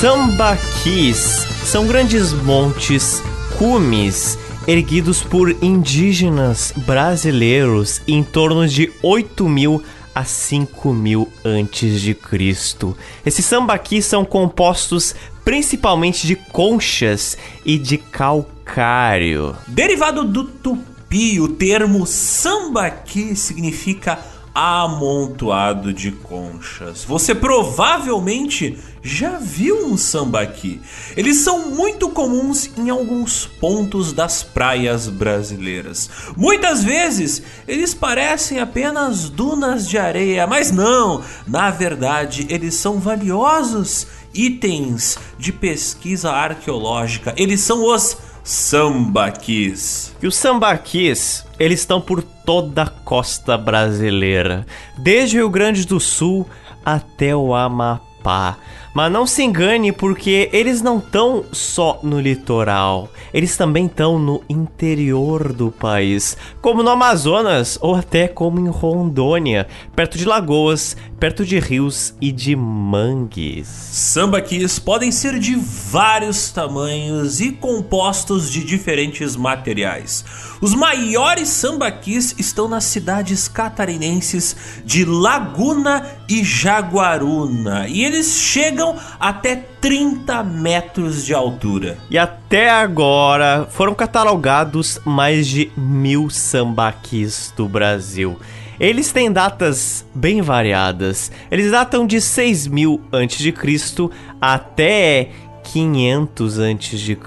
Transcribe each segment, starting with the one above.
sambaquis são grandes montes, cumes, erguidos por indígenas brasileiros em torno de 8 mil a 5 mil antes de Cristo. Esses sambaquis são compostos principalmente de conchas e de calcário. Derivado do tupi, o termo sambaqui significa amontoado de conchas. Você provavelmente já viu um sambaqui. Eles são muito comuns em alguns pontos das praias brasileiras. Muitas vezes eles parecem apenas dunas de areia, mas não, na verdade eles são valiosos itens de pesquisa arqueológica. Eles são os sambaquis. E os sambaquis, eles estão por toda a costa brasileira, desde o Rio Grande do Sul até o Amapá. Mas não se engane, porque eles não estão só no litoral, eles também estão no interior do país, como no Amazonas ou até como em Rondônia, perto de lagoas, perto de rios e de mangues. Sambaquis podem ser de vários tamanhos e compostos de diferentes materiais. Os maiores sambaquis estão nas cidades catarinenses de Laguna e Jaguaruna, e eles chegam até 30 metros de altura. E até agora foram catalogados mais de mil sambaquis do Brasil. Eles têm datas bem variadas. Eles datam de 6000 a.C. até 500 a.C.,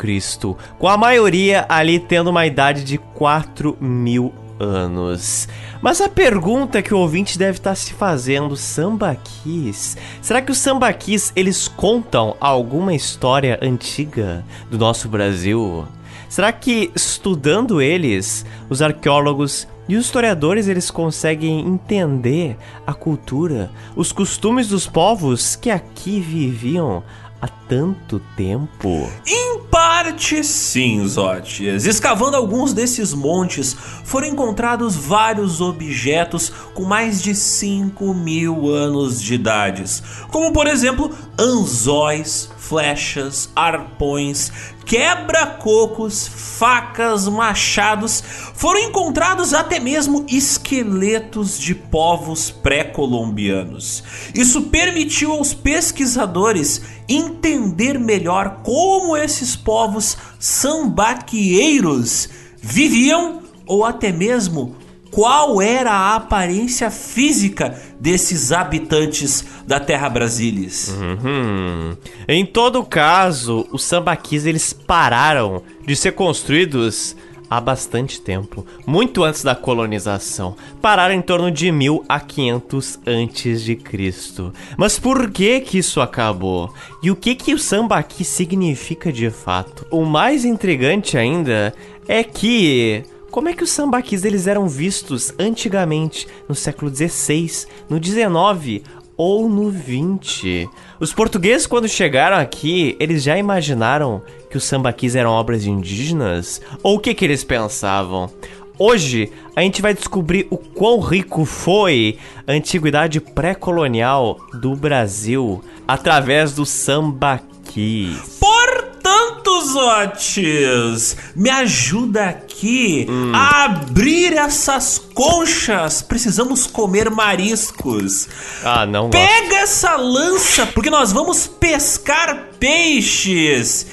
com a maioria ali tendo uma idade de 4 mil anos. Mas a pergunta que o ouvinte deve estar se fazendo, sambaquis, será que os sambaquis eles contam alguma história antiga do nosso Brasil? Será que estudando eles, os arqueólogos e os historiadores eles conseguem entender a cultura, os costumes dos povos que aqui viviam há tanto tempo? Em parte sim, Zótias. Escavando alguns desses montes, foram encontrados vários objetos com mais de 5 mil anos de idades, como por exemplo anzóis, flechas, arpões, quebra-cocos, facas, machados. Foram encontrados até mesmo esqueletos de povos pré-colombianos. Isso permitiu aos pesquisadores entender melhor como esses povos sambaquieiros viviam ou até mesmo qual era a aparência física desses habitantes da Terra Brasilis. Uhum. Em todo caso, os sambaquis eles pararam de ser construídos há bastante tempo, muito antes da colonização. Pararam em torno de 1000 a 500 antes de Cristo. Mas por que que isso acabou? E o que que o sambaqui significa de fato? O mais intrigante ainda é que como é que os sambaquis eles eram vistos antigamente, no século XVI, no XIX ou no XX? Os portugueses, quando chegaram aqui, eles já imaginaram que os sambaquis eram obras indígenas? Ou o que, que eles pensavam? Hoje a gente vai descobrir o quão rico foi a antiguidade pré-colonial do Brasil através do sambaqui. Portanto, Zotes, me ajuda aqui Hum. a abrir essas conchas. Precisamos comer mariscos. Ah, não gosto. Pega essa lança, porque nós vamos pescar peixes.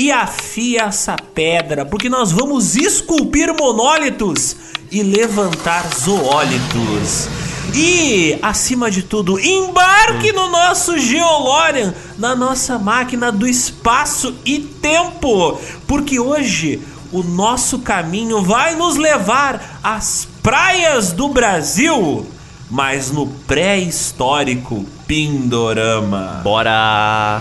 E afia essa pedra, porque nós vamos esculpir monólitos e levantar zoólitos. E, acima de tudo, embarque no nosso Geolorian, na nossa máquina do espaço e tempo, porque hoje o nosso caminho vai nos levar às praias do Brasil, mas no pré-histórico Pindorama. Bora!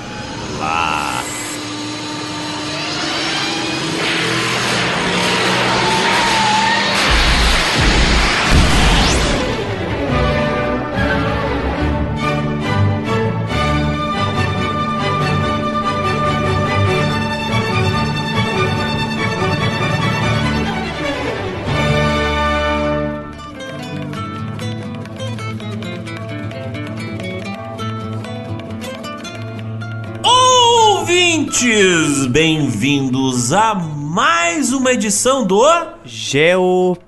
Ouvintes! Bem-vindos a mais uma edição do GeoPizza.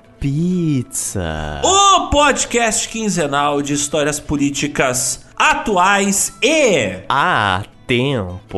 O podcast quinzenal de histórias políticas atuais e atemporais.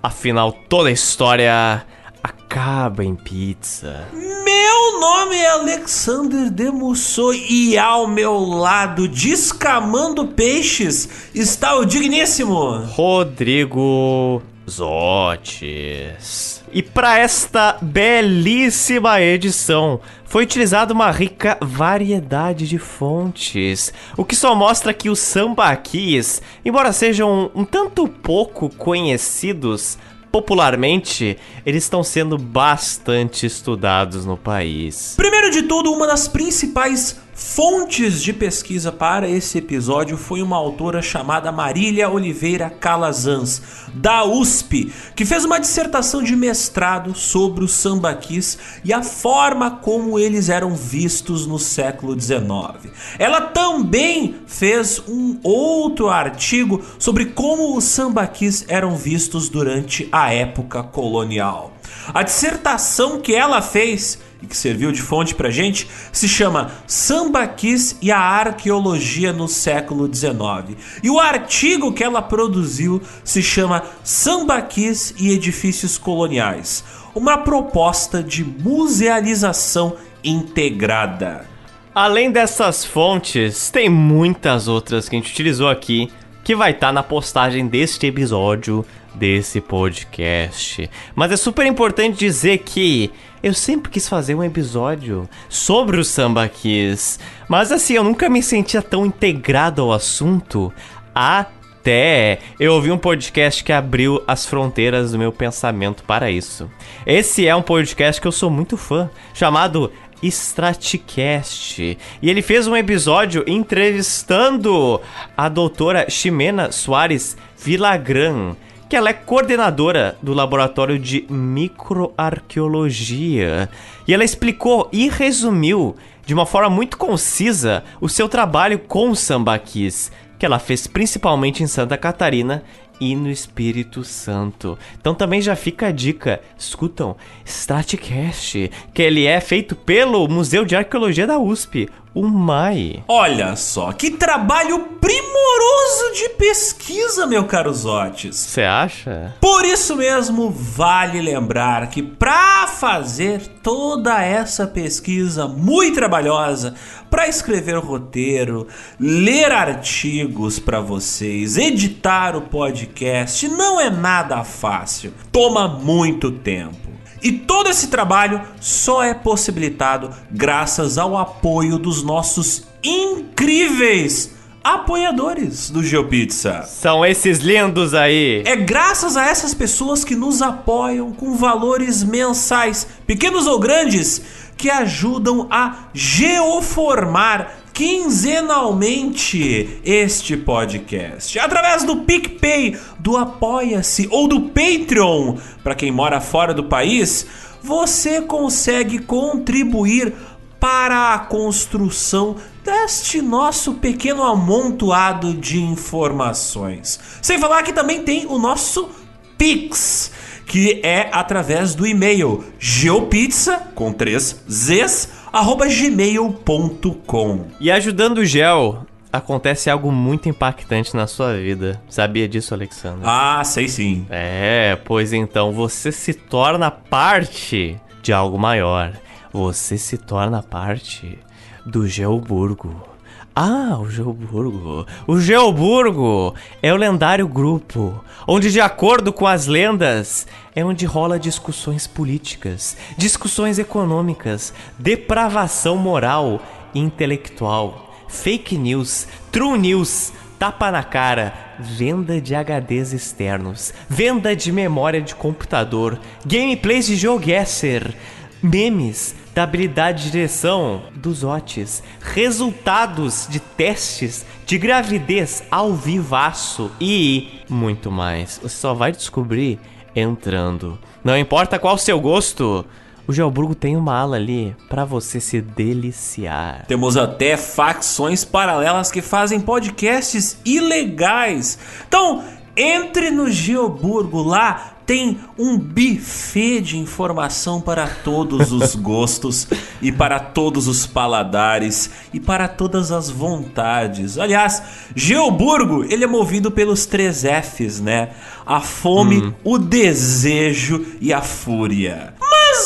Afinal, toda história acaba em pizza. Meu nome é Alexander Demusso e ao meu lado, descamando peixes, está o digníssimo Rodrigo Zotes. E para esta belíssima edição foi utilizada uma rica variedade de fontes, o que só mostra que os sambaquis, embora sejam um tanto pouco conhecidos, popularmente, eles estão sendo bastante estudados no país. Primeiro de tudo, uma das principais fontes de pesquisa para esse episódio foi uma autora chamada Marília Oliveira Calazans, da USP, que fez uma dissertação de mestrado sobre os sambaquis e a forma como eles eram vistos no século XIX. Ela também fez um outro artigo sobre como os sambaquis eram vistos durante a época colonial. A dissertação que ela fez e que serviu de fonte pra gente se chama Sambaquis e a Arqueologia no século XIX. E o artigo que ela produziu se chama Sambaquis e Edifícios Coloniais uma proposta de musealização integrada. Além dessas fontes, tem muitas outras que a gente utilizou aqui que vai estar tá na postagem deste episódio desse podcast. Mas é super importante dizer que eu sempre quis fazer um episódio sobre o Samba Kiss, mas assim, eu nunca me sentia tão integrado ao assunto até eu ouvi um podcast que abriu as fronteiras do meu pensamento para isso. Esse é um podcast que eu sou muito fã, chamado Stratcast. E ele fez um episódio entrevistando a doutora Ximena Soares Vilagran, que ela é coordenadora do laboratório de microarqueologia. E ela explicou e resumiu de uma forma muito concisa o seu trabalho com sambaquis, que ela fez principalmente em Santa Catarina e no Espírito Santo. Então também já fica a dica, escutam Statcast, que ele é feito pelo Museu de Arqueologia da USP, o MAI. Olha só, que trabalho primoroso de pesquisa, meu caro Zotes. Você acha? Por isso mesmo, vale lembrar que para fazer toda essa pesquisa muito trabalhosa, para escrever roteiro, ler artigos para vocês, editar o podcast, não é nada fácil. Toma muito tempo. E todo esse trabalho só é possibilitado graças ao apoio dos nossos incríveis apoiadores do GeoPizza. São esses lindos aí. É graças a essas pessoas que nos apoiam com valores mensais, pequenos ou grandes, que ajudam a geoformar quinzenalmente este podcast através do PicPay, do Apoia-se ou do Patreon. Para quem mora fora do país, você consegue contribuir para a construção deste nosso pequeno amontoado de informações. Sem falar que também tem o nosso Pix, que é através do e-mail geopizza com três Z's arroba gmail.com. E ajudando o Gel, acontece algo muito impactante na sua vida. Sabia disso, Alexandre? Ah, sei sim. É, pois então você se torna parte de algo maior. Você se torna parte do Geoburgo. Ah, o Geoburgo. O Geoburgo é o lendário grupo onde, de acordo com as lendas, é onde rola discussões políticas, discussões econômicas, depravação moral e intelectual, fake news, true news, tapa na cara, venda de HDs externos, venda de memória de computador, gameplays de GeoGuessr, memes da habilidade de direção dos OTs, resultados de testes de gravidez ao vivaço e muito mais. Você só vai descobrir entrando. Não importa qual o seu gosto, o Geoburgo tem uma ala ali para você se deliciar. Temos até facções paralelas que fazem podcasts ilegais. Então, Entre no Geoburgo lá, tem um buffet de informação para todos os gostos e para todos os paladares e para todas as vontades. Aliás, Geoburgo, ele é movido pelos três Fs, né? A fome, hum. o desejo e a fúria.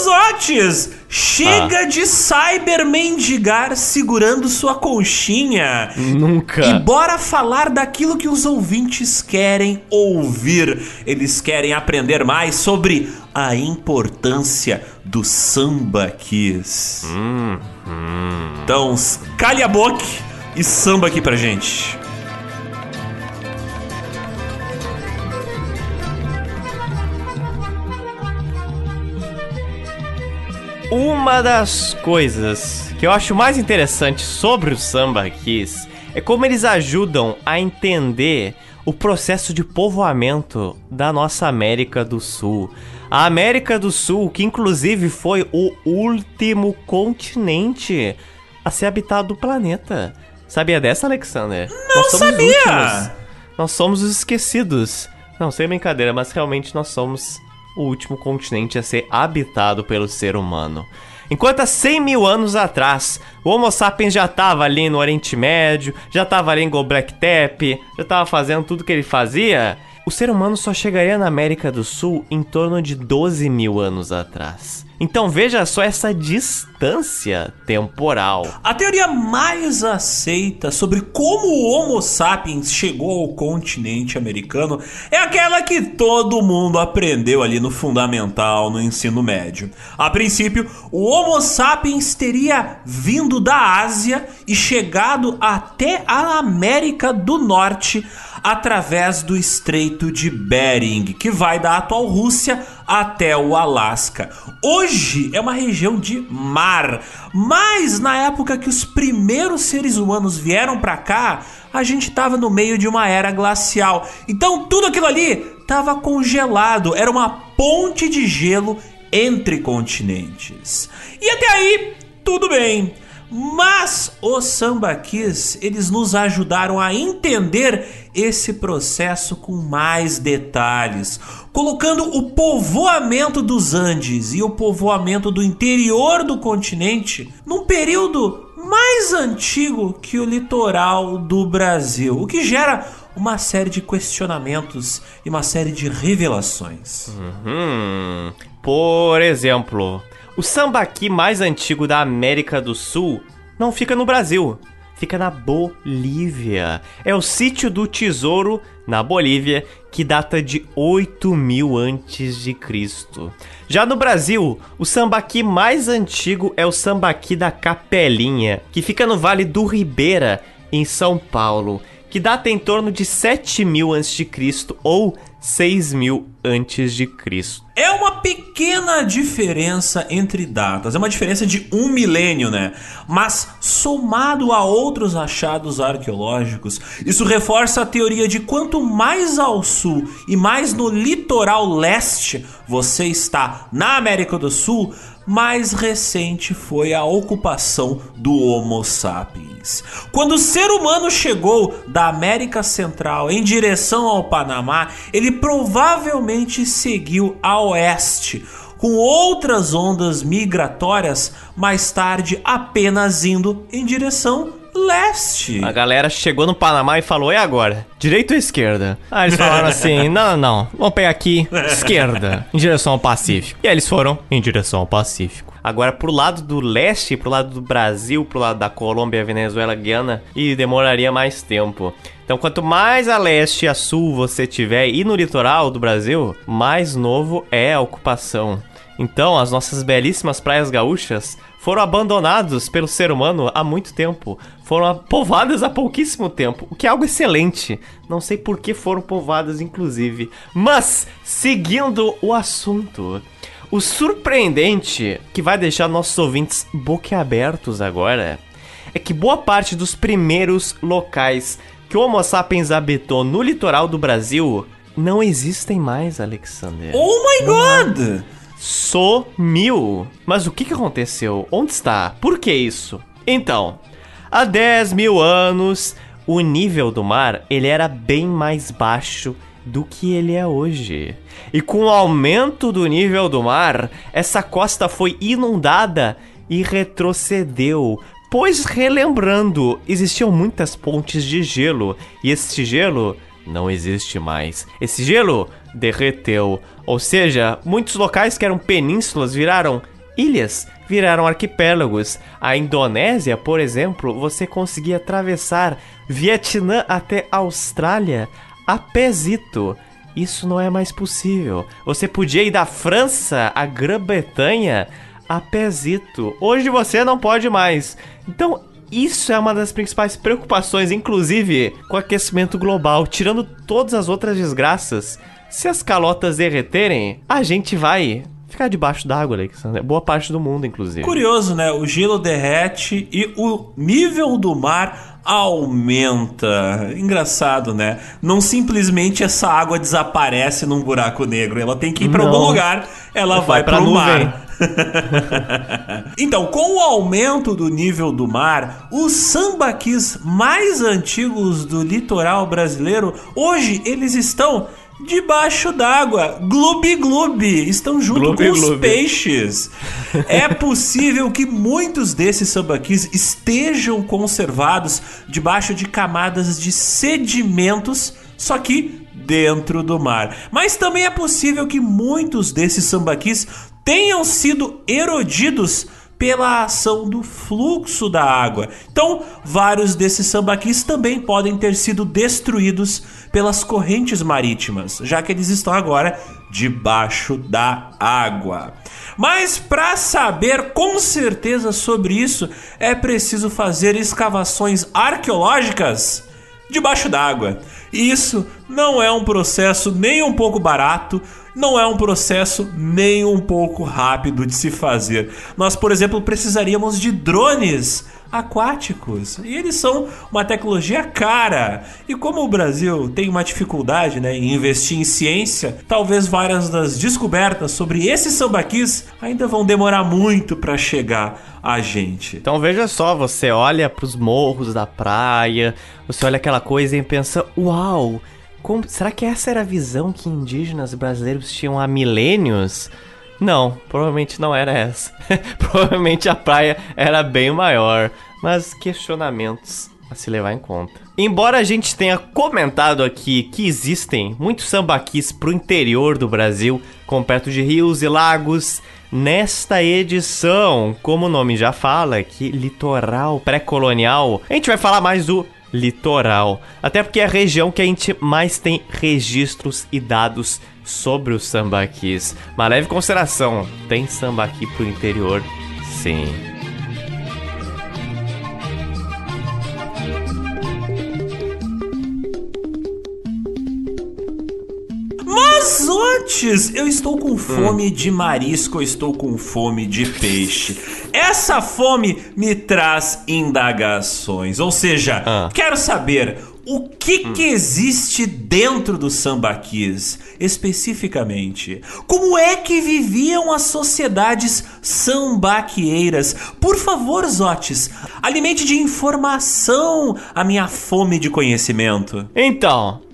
Otis, chega ah. de cyber mendigar segurando sua conchinha. Nunca. E bora falar daquilo que os ouvintes querem ouvir. Eles querem aprender mais sobre a importância do samba kiss. Hum, hum. Então, calhe a boca e samba aqui pra gente. Uma das coisas que eu acho mais interessante sobre o samba kiss é como eles ajudam a entender o processo de povoamento da nossa América do Sul. A América do Sul, que inclusive foi o último continente a ser habitado do planeta. Sabia dessa, Alexander? Não nós somos sabia! Nós somos os esquecidos. Não, sem brincadeira, mas realmente nós somos o último continente a ser habitado pelo ser humano. Enquanto há 100 mil anos atrás, o Homo sapiens já estava ali no Oriente Médio, já estava ali em Gobekli Tepe, já estava fazendo tudo que ele fazia, o ser humano só chegaria na América do Sul em torno de 12 mil anos atrás. Então veja só essa distância temporal. A teoria mais aceita sobre como o Homo sapiens chegou ao continente americano é aquela que todo mundo aprendeu ali no fundamental, no ensino médio. A princípio, o Homo sapiens teria vindo da Ásia e chegado até a América do Norte através do Estreito de Bering, que vai da atual Rússia até o Alasca. Hoje é uma região de mar, mas na época que os primeiros seres humanos vieram para cá, a gente estava no meio de uma era glacial. Então tudo aquilo ali estava congelado, era uma ponte de gelo entre continentes. E até aí, tudo bem. Mas os sambaquis, eles nos ajudaram a entender esse processo com mais detalhes, colocando o povoamento dos Andes e o povoamento do interior do continente num período mais antigo que o litoral do Brasil, o que gera uma série de questionamentos e uma série de revelações. Uhum. Por exemplo, o sambaqui mais antigo da América do Sul não fica no Brasil, fica na Bolívia. É o sítio do tesouro na Bolívia, que data de 8 mil antes de Cristo. Já no Brasil, o sambaqui mais antigo é o sambaqui da Capelinha, que fica no Vale do Ribeira, em São Paulo, que data em torno de 7 mil antes de Cristo ou 6 mil antes de Cristo. É uma pequena diferença entre datas, é uma diferença de um milênio, né? Mas somado a outros achados arqueológicos, isso reforça a teoria de quanto mais ao sul e mais no litoral leste você está na América do Sul, mais recente foi a ocupação do Homo sapiens. Quando o ser humano chegou da América Central em direção ao Panamá, ele provavelmente seguiu a oeste, com outras ondas migratórias mais tarde apenas indo em direção leste. A galera chegou no Panamá e falou: e agora? Direita ou esquerda? Aí eles falaram assim: não, não, não, vamos pegar aqui, esquerda, em direção ao Pacífico. E aí eles foram em direção ao Pacífico. Agora, pro lado do leste, pro lado do Brasil, pro lado da Colômbia, Venezuela, Guiana, e demoraria mais tempo. Então, quanto mais a leste e a sul você tiver e no litoral do Brasil, mais novo é a ocupação. Então, as nossas belíssimas praias gaúchas foram abandonados pelo ser humano há muito tempo. Foram povoadas há pouquíssimo tempo, o que é algo excelente. Não sei por que foram povoadas, inclusive. Mas, seguindo o assunto. O surpreendente, que vai deixar nossos ouvintes boquiabertos agora, é que boa parte dos primeiros locais que o Homo sapiens habitou no litoral do Brasil não existem mais, Alexander. Oh my god! Sumiu. Mas o que, aconteceu? Onde está? Por que isso? Então, há 10 mil anos, o nível do mar ele era bem mais baixo do que ele é hoje. E com o aumento do nível do mar, essa costa foi inundada e retrocedeu. Pois, relembrando, existiam muitas pontes de gelo e este gelo não existe mais. Esse gelo derreteu. Ou seja, muitos locais que eram penínsulas viraram ilhas, viraram arquipélagos. A Indonésia, por exemplo, você conseguia atravessar Vietnã até Austrália a pezito. Isso não é mais possível. Você podia ir da França à Grã-Bretanha a pezito. Hoje você não pode mais. Então, isso é uma das principais preocupações, inclusive com o aquecimento global, tirando todas as outras desgraças. Se as calotas derreterem, a gente vai ficar debaixo d'água, Alexandre. Boa parte do mundo, inclusive. Curioso, né? O gelo derrete e o nível do mar aumenta. Engraçado, né? Não simplesmente essa água desaparece num buraco negro. Ela tem que ir para algum lugar, ela vai, vai para o mar. então, com o aumento do nível do mar, os sambaquis mais antigos do litoral brasileiro, hoje eles estão debaixo d'água. Gloob gloob. Estão junto gloob, com os peixes. é possível que muitos desses sambaquis estejam conservados debaixo de camadas de sedimentos, só que dentro do mar. Mas também é possível que muitos desses sambaquis tenham sido erodidos pela ação do fluxo da água. Então, vários desses sambaquis também podem ter sido destruídos pelas correntes marítimas, já que eles estão agora debaixo da água. Mas para saber com certeza sobre isso, é preciso fazer escavações arqueológicas debaixo d'água. Isso não é um processo nem um pouco barato, não é um processo nem um pouco rápido de se fazer. Nós, por exemplo, precisaríamos de drones aquáticos e eles são uma tecnologia cara. E como o Brasil tem uma dificuldade né, em investir em ciência, talvez várias das descobertas sobre esses sambaquis ainda vão demorar muito para chegar a gente. Então veja só, você olha para os morros da praia, você olha aquela coisa e pensa: "Uau!" Como, será que essa era a visão que indígenas brasileiros tinham há milênios? Não, provavelmente não era essa. provavelmente a praia era bem maior, mas questionamentos a se levar em conta. Embora a gente tenha comentado aqui que existem muitos sambaquis pro interior do Brasil, com perto de rios e lagos, nesta edição, como o nome já fala, que litoral pré-colonial, a gente vai falar mais do litoral. Até porque é a região que a gente mais tem registros e dados sobre os sambaquis. Uma leve consideração, tem sambaqui pro interior? Sim. Mas antes, eu estou com fome hum. de marisco, eu estou com fome de peixe. Essa fome me traz indagações, ou seja, ah. quero saber o que, hum. que existe dentro dos sambaquis, especificamente? Como é que viviam as sociedades sambaquieiras? Por favor, Zotes, alimente de informação a minha fome de conhecimento. Então,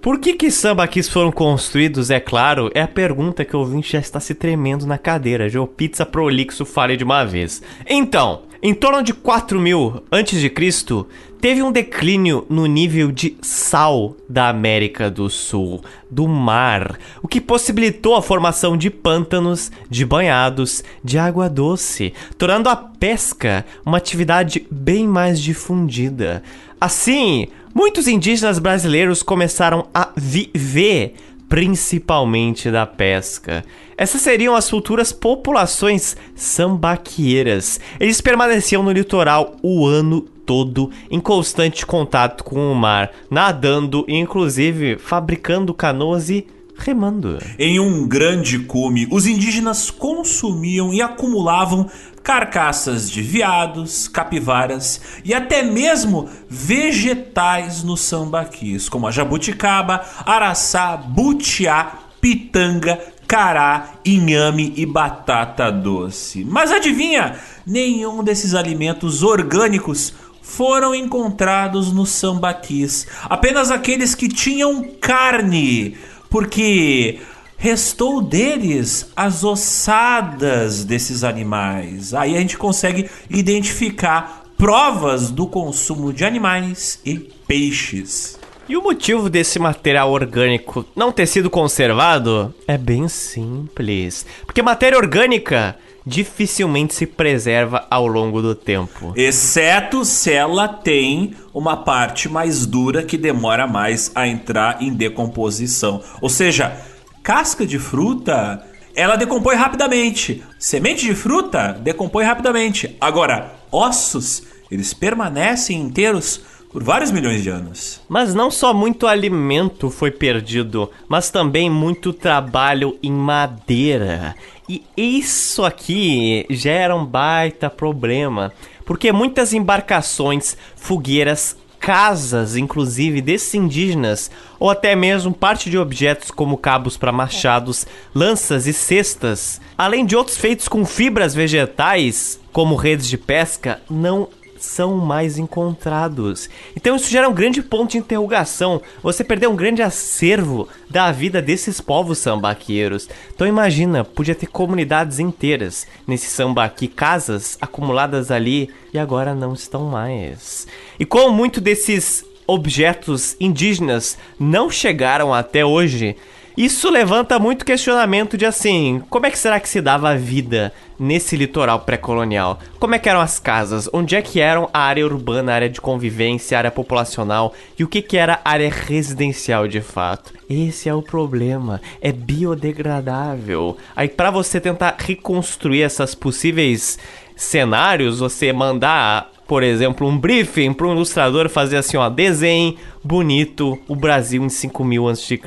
por que que sambaquis foram construídos, é claro, é a pergunta que o ouvinte já está se tremendo na cadeira. Joe Pizza Prolixo fale de uma vez. Então, em torno de 4000 a.C., teve um declínio no nível de sal da América do Sul, do mar, o que possibilitou a formação de pântanos, de banhados, de água doce, tornando a pesca uma atividade bem mais difundida. Assim, Muitos indígenas brasileiros começaram a viver principalmente da pesca. Essas seriam as futuras populações sambaqueiras. Eles permaneciam no litoral o ano todo em constante contato com o mar, nadando e inclusive fabricando canoas e remando. Em um grande cume, os indígenas consumiam e acumulavam carcaças de veados, capivaras e até mesmo vegetais no sambaquis, como a jabuticaba, araçá, butiá, pitanga, cará, inhame e batata doce. Mas adivinha? Nenhum desses alimentos orgânicos foram encontrados no sambaquis. Apenas aqueles que tinham carne, porque restou deles as ossadas desses animais. Aí a gente consegue identificar provas do consumo de animais e peixes. E o motivo desse material orgânico não ter sido conservado é bem simples. Porque matéria orgânica dificilmente se preserva ao longo do tempo. Exceto se ela tem uma parte mais dura que demora mais a entrar em decomposição. Ou seja, casca de fruta, ela decompõe rapidamente. Semente de fruta decompõe rapidamente. Agora, ossos, eles permanecem inteiros por vários milhões de anos. Mas não só muito alimento foi perdido, mas também muito trabalho em madeira. E isso aqui já era um baita problema, porque muitas embarcações, fogueiras, casas, inclusive desses indígenas, ou até mesmo parte de objetos como cabos para machados, lanças e cestas, além de outros feitos com fibras vegetais, como redes de pesca, não são mais encontrados. Então isso gera um grande ponto de interrogação. Você perdeu um grande acervo da vida desses povos sambaqueiros. Então imagina, podia ter comunidades inteiras nesse sambaqui, casas acumuladas ali e agora não estão mais. E como muito desses objetos indígenas não chegaram até hoje, isso levanta muito questionamento de assim, como é que será que se dava a vida nesse litoral pré-colonial? Como é que eram as casas? Onde é que eram a área urbana, a área de convivência, a área populacional? E o que que era a área residencial de fato? Esse é o problema, é biodegradável. Aí para você tentar reconstruir essas possíveis cenários, você mandar por exemplo, um briefing para um ilustrador fazer assim, ó, desenho bonito o Brasil em 5000 a.C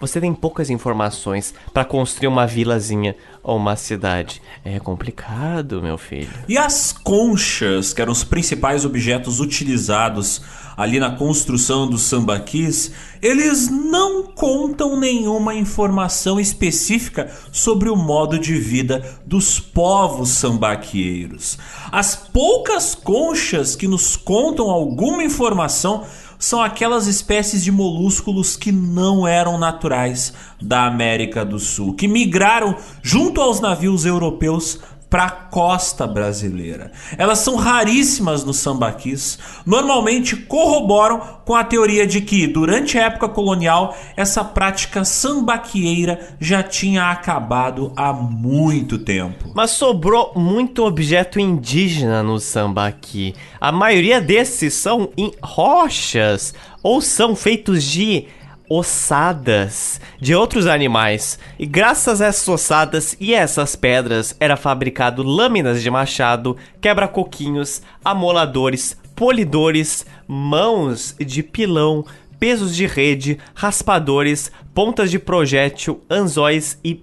você tem poucas informações para construir uma vilazinha ou uma cidade. É complicado, meu filho. E as conchas, que eram os principais objetos utilizados ali na construção dos sambaquis, eles não contam nenhuma informação específica sobre o modo de vida dos povos sambaquieiros. As poucas conchas que nos contam alguma informação são aquelas espécies de molúsculos que não eram naturais da América do Sul, que migraram junto aos navios europeus para a costa brasileira. Elas são raríssimas no sambaquis, normalmente corroboram com a teoria de que, durante a época colonial, essa prática sambaquieira já tinha acabado há muito tempo. Mas sobrou muito objeto indígena no sambaqui. A maioria desses são em rochas ou são feitos de ossadas de outros animais. E graças a essas ossadas e essas pedras era fabricado lâminas de machado, quebra-coquinhos, amoladores, polidores, mãos de pilão, pesos de rede, raspadores, pontas de projétil, anzóis e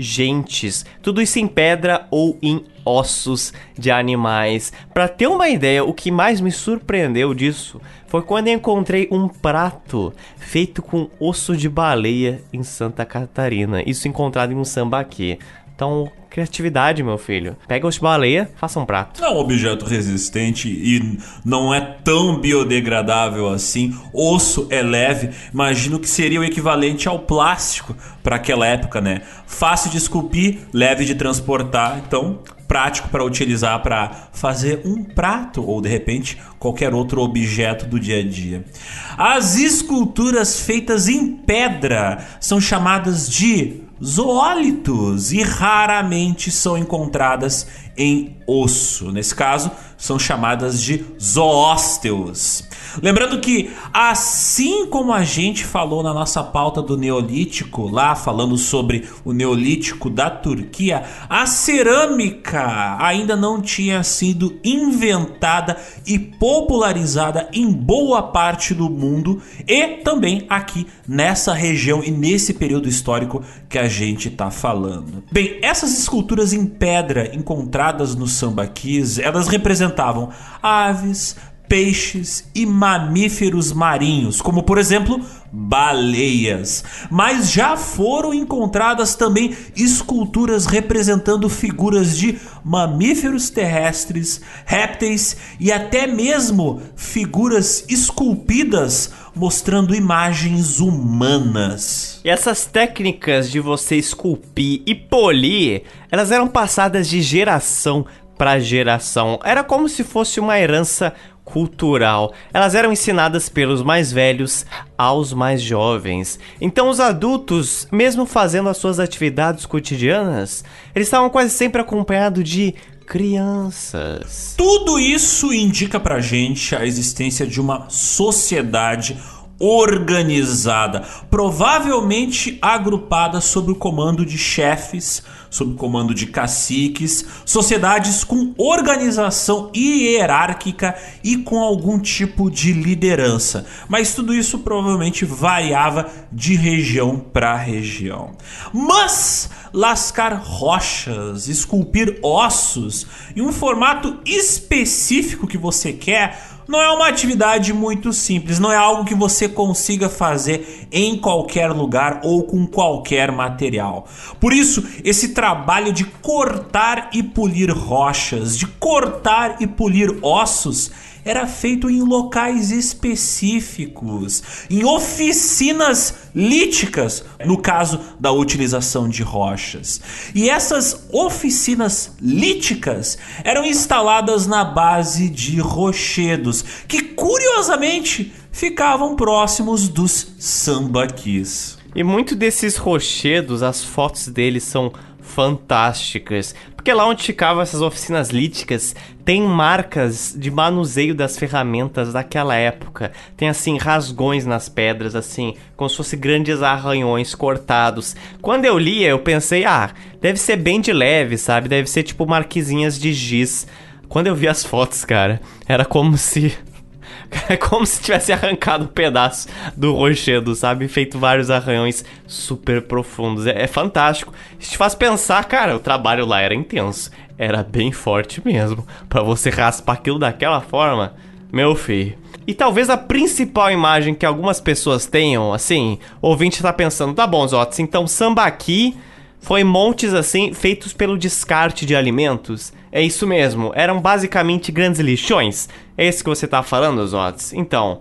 pingentes. Tudo isso em pedra ou em ossos de animais. Para ter uma ideia, o que mais me surpreendeu disso foi quando encontrei um prato feito com osso de baleia em Santa Catarina. Isso encontrado em um sambaqui. Então, criatividade, meu filho. Pega os baleia, faça um prato. É um objeto resistente e não é tão biodegradável assim. Osso é leve. Imagino que seria o equivalente ao plástico para aquela época, né? Fácil de esculpir, leve de transportar. Então, prático para utilizar para fazer um prato ou de repente qualquer outro objeto do dia a dia. As esculturas feitas em pedra são chamadas de zoólitos e raramente são encontradas em osso. Nesse caso, são chamadas de zoósteos. Lembrando que, assim como a gente falou na nossa pauta do Neolítico, lá falando sobre o Neolítico da Turquia, a cerâmica ainda não tinha sido inventada e popularizada em boa parte do mundo e também aqui nessa região e nesse período histórico que a gente está falando. Bem, essas esculturas em pedra encontradas no sambaquis, elas representavam aves, peixes e mamíferos marinhos, como por exemplo baleias. Mas já foram encontradas também esculturas representando figuras de mamíferos terrestres, répteis e até mesmo figuras esculpidas mostrando imagens humanas. E essas técnicas de você esculpir e polir, elas eram passadas de geração para geração. Era como se fosse uma herança cultural. Elas eram ensinadas pelos mais velhos aos mais jovens. Então os adultos, mesmo fazendo as suas atividades cotidianas, eles estavam quase sempre acompanhados de crianças. Tudo isso indica pra gente a existência de uma sociedade organizada, provavelmente agrupada sob o comando de chefes, sob comando de caciques, sociedades com organização hierárquica e com algum tipo de liderança. Mas tudo isso provavelmente variava de região para região. Mas lascar rochas, esculpir ossos em um formato específico que você quer não é uma atividade muito simples, não é algo que você consiga fazer em qualquer lugar ou com qualquer material. Por isso, esse trabalho de cortar e polir rochas, de cortar e polir ossos, era feito em locais específicos, em oficinas líticas, no caso da utilização de rochas. E essas oficinas líticas eram instaladas na base de rochedos, que curiosamente ficavam próximos dos sambaquis. E muito desses rochedos, as fotos deles são fantásticas. Porque lá onde ficavam essas oficinas líticas, tem marcas de manuseio das ferramentas daquela época. Tem assim rasgões nas pedras, assim, como se fossem grandes arranhões cortados. Quando eu lia, eu pensei, ah, deve ser bem de leve, sabe? Deve ser tipo marquezinhas de giz. Quando eu vi as fotos, cara, era como se é como se tivesse arrancado um pedaço do rochedo, sabe? Feito vários arranhões super profundos. É, é fantástico. Isso te faz pensar, cara, o trabalho lá era intenso. Era bem forte mesmo. para você raspar aquilo daquela forma, meu filho. E talvez a principal imagem que algumas pessoas tenham, assim, ouvinte tá pensando, tá bom, Zotes, então sambaqui foi montes assim feitos pelo descarte de alimentos. É isso mesmo, eram basicamente grandes lixões. É isso que você tá falando, Zotes? Então,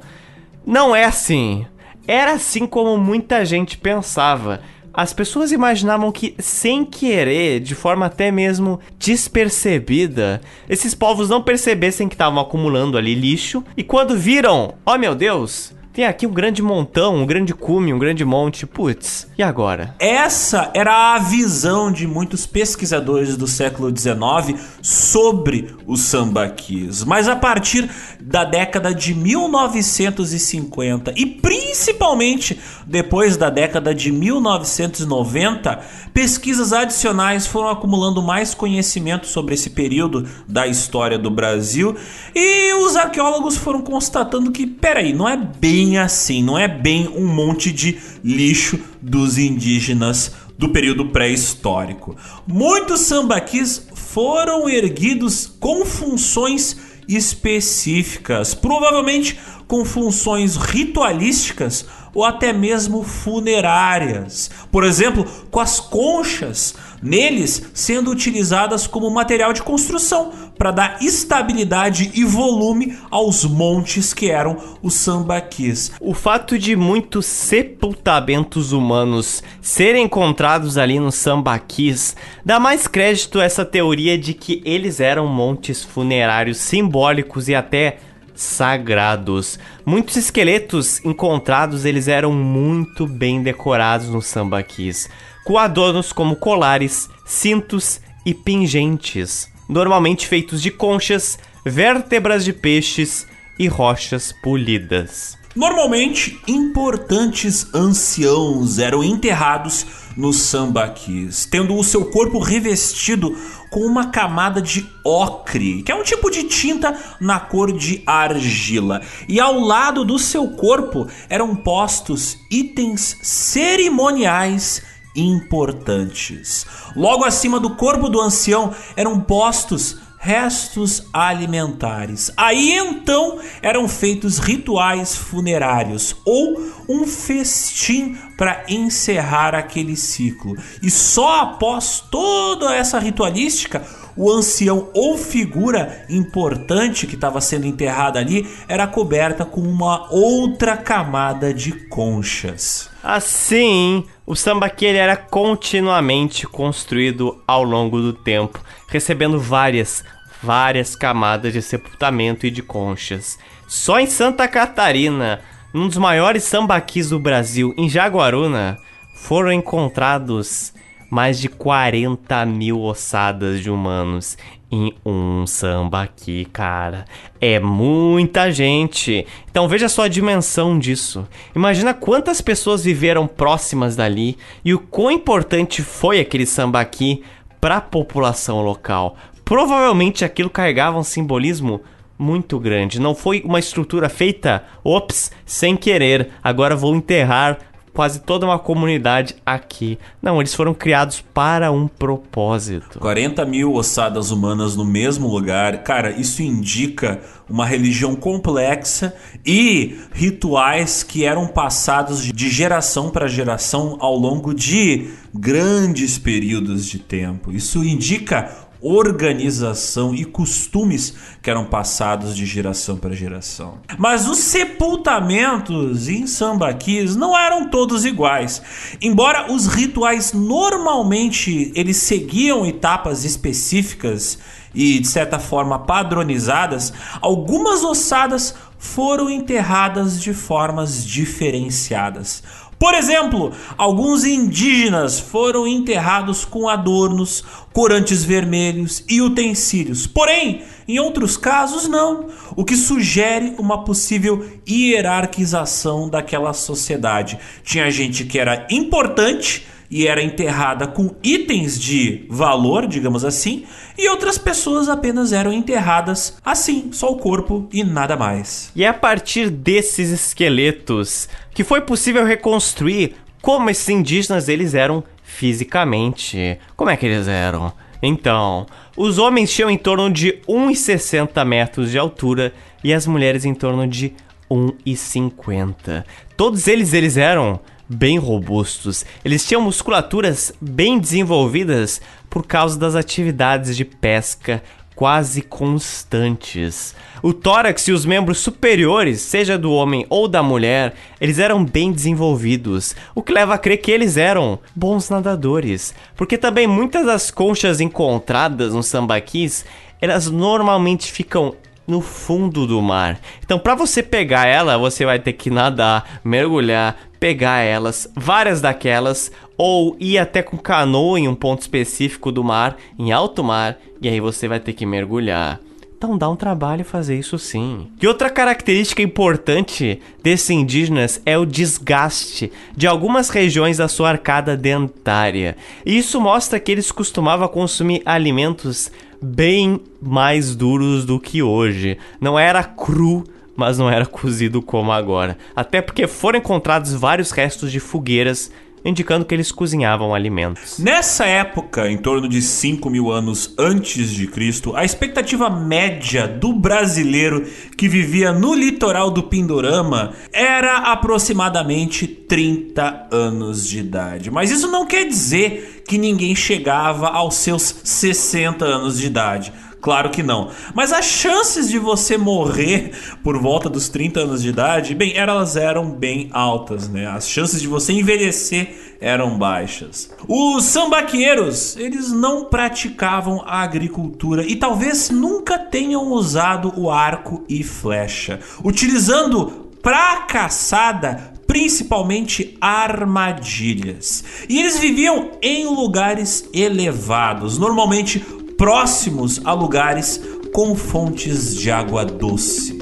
não é assim. Era assim como muita gente pensava. As pessoas imaginavam que, sem querer, de forma até mesmo despercebida, esses povos não percebessem que estavam acumulando ali lixo, e quando viram, oh meu Deus, tem aqui um grande montão, um grande cume, um grande monte. Putz, e agora? Essa era a visão de muitos pesquisadores do século XIX sobre os sambaquis. Mas a partir da década de 1950 e principalmente depois da década de 1990, pesquisas adicionais foram acumulando mais conhecimento sobre esse período da história do Brasil e os arqueólogos foram constatando que, peraí, não é bem bem assim, não é bem um monte de lixo dos indígenas do período pré-histórico. Muitos sambaquis foram erguidos com funções específicas, provavelmente com funções ritualísticas ou até mesmo funerárias. Por exemplo, com as conchas neles sendo utilizadas como material de construção para dar estabilidade e volume aos montes que eram os sambaquis. O fato de muitos sepultamentos humanos serem encontrados ali nos sambaquis dá mais crédito a essa teoria de que eles eram montes funerários simbólicos e até sagrados. Muitos esqueletos encontrados eles eram muito bem decorados nos sambaquis, com adornos como colares, cintos e pingentes, normalmente feitos de conchas, vértebras de peixes e rochas polidas. Normalmente, importantes anciãos eram enterrados nos sambaquis, tendo o seu corpo revestido com uma camada de ocre, que é um tipo de tinta na cor de argila. E ao lado do seu corpo eram postos itens cerimoniais importantes. Logo acima do corpo do ancião eram postos restos alimentares. Aí então eram feitos rituais funerários ou um festim para encerrar aquele ciclo. E só após toda essa ritualística, o ancião ou figura importante que estava sendo enterrada ali era coberta com uma outra camada de conchas. Assim, o sambaqui ele era continuamente construído ao longo do tempo, recebendo várias, várias camadas de sepultamento e de conchas. Só em Santa Catarina, num dos maiores sambaquis do Brasil, em Jaguaruna, foram encontrados mais de 40 mil ossadas de humanos em um samba aqui, cara. É muita gente. Então veja só a dimensão disso. Imagina quantas pessoas viveram próximas dali e o quão importante foi aquele samba aqui para a população local. Provavelmente aquilo carregava um simbolismo muito grande. Não foi uma estrutura feita, ops, sem querer. Agora vou enterrar quase toda uma comunidade aqui. Não, eles foram criados para um propósito. 40 mil ossadas humanas no mesmo lugar, cara, isso indica uma religião complexa e rituais que eram passados de geração para geração ao longo de grandes períodos de tempo. Isso indica organização e costumes que eram passados de geração para geração. Mas os sepultamentos em sambaquis não eram todos iguais. Embora os rituais normalmente eles seguiam etapas específicas e de certa forma padronizadas, algumas ossadas foram enterradas de formas diferenciadas. Por exemplo, alguns indígenas foram enterrados com adornos, corantes vermelhos e utensílios. Porém, em outros casos, não, o que sugere uma possível hierarquização daquela sociedade. Tinha gente que era importante e era enterrada com itens de valor, digamos assim, e outras pessoas apenas eram enterradas assim, só o corpo e nada mais. E é a partir desses esqueletos que foi possível reconstruir como esses indígenas eles eram fisicamente. Como é que eles eram? Então, os homens tinham em torno de 1,60 metros de altura e as mulheres em torno de 1,50. Todos eles eles eram bem robustos. Eles tinham musculaturas bem desenvolvidas por causa das atividades de pesca quase constantes. O tórax e os membros superiores, seja do homem ou da mulher, eles eram bem desenvolvidos, o que leva a crer que eles eram bons nadadores, porque também muitas das conchas encontradas nos sambaquis, elas normalmente ficam no fundo do mar. Então, para você pegar ela, você vai ter que nadar, mergulhar, pegar elas, várias daquelas, ou ir até com canoa em um ponto específico do mar, em alto mar, e aí você vai ter que mergulhar. Então dá um trabalho fazer isso sim. E outra característica importante desses indígenas é o desgaste de algumas regiões da sua arcada dentária. E isso mostra que eles costumavam consumir alimentos bem mais duros do que hoje. Não era cru, mas não era cozido como agora. Até porque foram encontrados vários restos de fogueiras indicando que eles cozinhavam alimentos. Nessa época, em torno de 5 mil anos antes de Cristo, a expectativa média do brasileiro que vivia no litoral do Pindorama era aproximadamente 30 anos de idade. Mas isso não quer dizer que ninguém chegava aos seus 60 anos de idade. Claro que não. Mas as chances de você morrer por volta dos 30 anos de idade, bem, elas eram bem altas, né? As chances de você envelhecer eram baixas. Os sambaqueiros, eles não praticavam a agricultura e talvez nunca tenham usado o arco e flecha, utilizando para caçada principalmente armadilhas. E eles viviam em lugares elevados, normalmente próximos a lugares com fontes de água doce.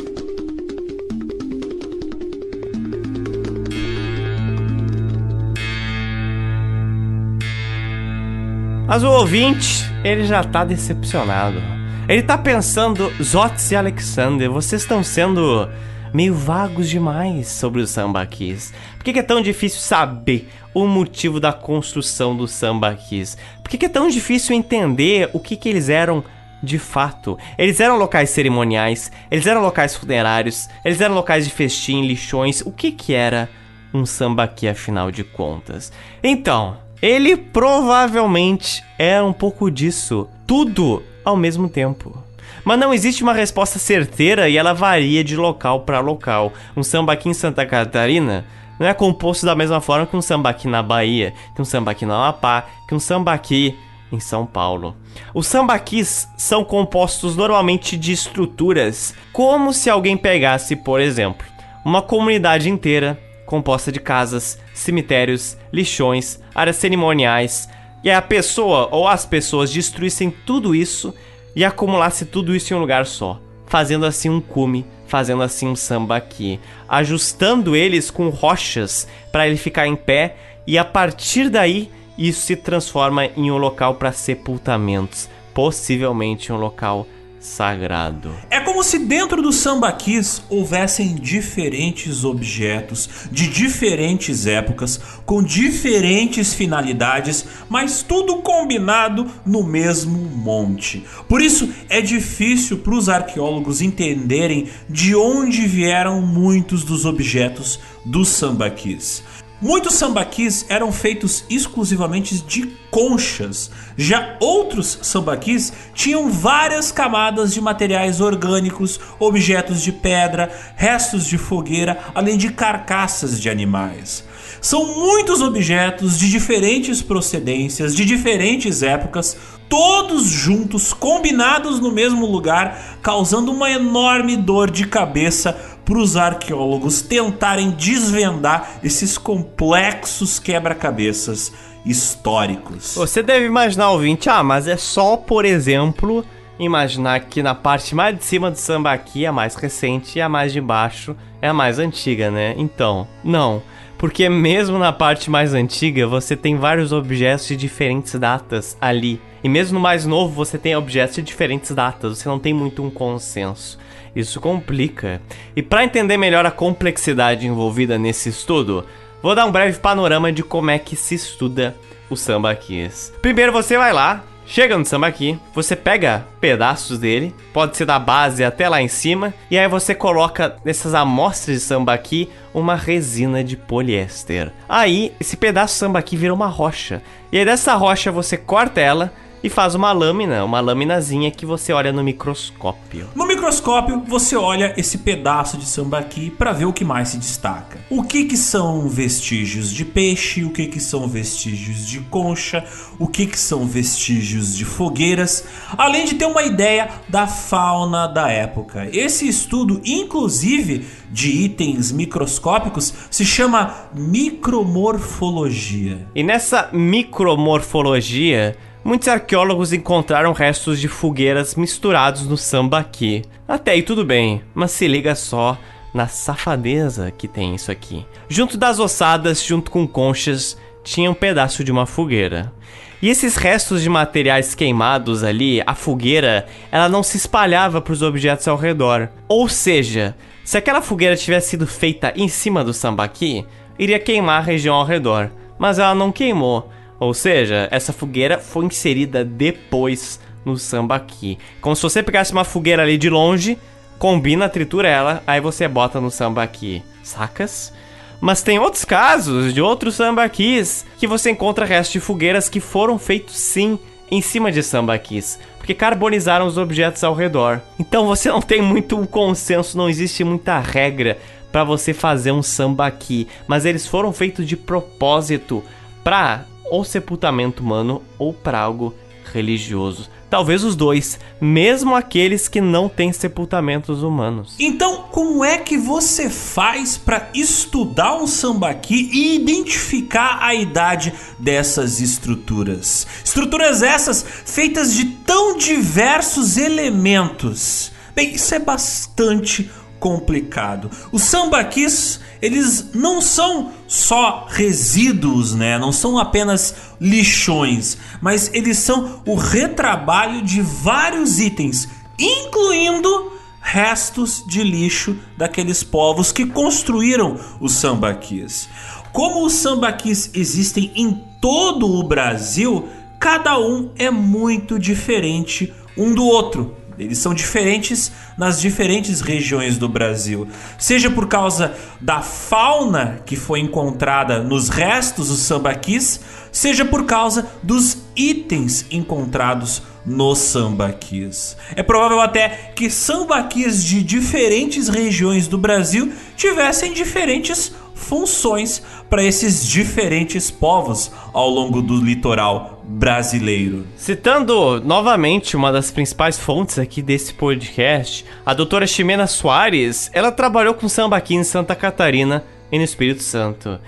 Mas o ouvinte, ele já tá decepcionado. Ele tá pensando, Zotes e Alexander, vocês estão sendo meio vagos demais sobre os sambaquis. Que, que é tão difícil saber o motivo da construção dos sambaquis? Por que, que é tão difícil entender o que, que eles eram de fato. Eles eram locais cerimoniais, eles eram locais funerários, eles eram locais de festim, lixões. O que que era um sambaqui afinal de contas? Então, ele provavelmente era um pouco disso, tudo ao mesmo tempo. Mas não existe uma resposta certeira e ela varia de local para local. Um sambaqui em Santa Catarina não é composto da mesma forma que um sambaqui na Bahia, que um sambaqui no Amapá, que um sambaqui em São Paulo. Os sambaquis são compostos normalmente de estruturas, como se alguém pegasse, por exemplo, uma comunidade inteira composta de casas, cemitérios, lixões, áreas cerimoniais, e a pessoa ou as pessoas destruíssem tudo isso e acumulasse tudo isso em um lugar só, fazendo assim um cume, fazendo assim um sambaqui, ajustando eles com rochas para ele ficar em pé e a partir daí isso se transforma em um local para sepultamentos, possivelmente um local sagrado. É como se dentro do sambaquis houvessem diferentes objetos de diferentes épocas, com diferentes finalidades, mas tudo combinado no mesmo monte. Por isso é difícil para os arqueólogos entenderem de onde vieram muitos dos objetos dos sambaquis. Muitos sambaquis eram feitos exclusivamente de conchas, já outros sambaquis tinham várias camadas de materiais orgânicos, objetos de pedra, restos de fogueira, além de carcaças de animais. São muitos objetos de diferentes procedências, de diferentes épocas, todos juntos, combinados no mesmo lugar, causando uma enorme dor de cabeça para os arqueólogos tentarem desvendar esses complexos quebra-cabeças históricos. Você deve imaginar, ouvinte, ah, mas é só, por exemplo, imaginar que na parte mais de cima do sambaqui a mais recente e a mais de baixo é a mais antiga, né? Então, não. Porque mesmo na parte mais antiga, você tem vários objetos de diferentes datas ali. E mesmo no mais novo, você tem objetos de diferentes datas. Você não tem muito um consenso. Isso complica. E para entender melhor a complexidade envolvida nesse estudo, vou dar um breve panorama de como é que se estuda o sambaquis. Primeiro você vai lá, chega no sambaqui, você pega pedaços dele, pode ser da base até lá em cima, e aí você coloca nessas amostras de sambaqui uma resina de poliéster. Aí esse pedaço de sambaqui vira uma rocha. E aí dessa rocha você corta ela, e faz uma lâmina, uma laminazinha que você olha no microscópio. No microscópio, você olha esse pedaço de sambaqui para ver o que mais se destaca. O que que são vestígios de peixe, o que que são vestígios de concha, o que que são vestígios de fogueiras, além de ter uma ideia da fauna da época. Esse estudo, inclusive, de itens microscópicos se chama micromorfologia. E nessa micromorfologia, muitos arqueólogos encontraram restos de fogueiras misturados no sambaqui. Até aí tudo bem, mas se liga só na safadeza que tem isso aqui. Junto das ossadas, junto com conchas, tinha um pedaço de uma fogueira. E esses restos de materiais queimados ali, a fogueira, ela não se espalhava para os objetos ao redor. Ou seja, se aquela fogueira tivesse sido feita em cima do sambaqui, iria queimar a região ao redor. Mas ela não queimou. Ou seja, essa fogueira foi inserida depois no sambaqui. Como se você pegasse uma fogueira ali de longe, combina, tritura ela, aí você bota no sambaqui. Sacas? Mas tem outros casos de outros sambaquis que você encontra restos de fogueiras que foram feitos sim em cima de sambaquis, porque carbonizaram os objetos ao redor. Então você não tem muito consenso, não existe muita regra para você fazer um sambaqui, mas eles foram feitos de propósito para ou sepultamento humano ou para algo religioso. Talvez os dois, mesmo aqueles que não têm sepultamentos humanos. Então, como é que você faz para estudar um sambaqui e identificar a idade dessas estruturas? Estruturas essas feitas de tão diversos elementos. Bem, isso é bastante complicado. Os sambaquis, eles não são só resíduos, né? Não são apenas lixões, mas eles são o retrabalho de vários itens, incluindo restos de lixo daqueles povos que construíram os sambaquis. Como os sambaquis existem em todo o Brasil, cada um é muito diferente um do outro. Eles são diferentes nas diferentes regiões do Brasil, seja por causa da fauna que foi encontrada nos restos dos sambaquis, seja por causa dos itens encontrados nos sambaquis. É provável até que sambaquis de diferentes regiões do Brasil tivessem diferentes funções para esses diferentes povos ao longo do litoral brasileiro. Citando novamente uma das principais fontes aqui desse podcast, a doutora Ximena Soares, ela trabalhou com sambaqui em Santa Catarina e no Espírito Santo.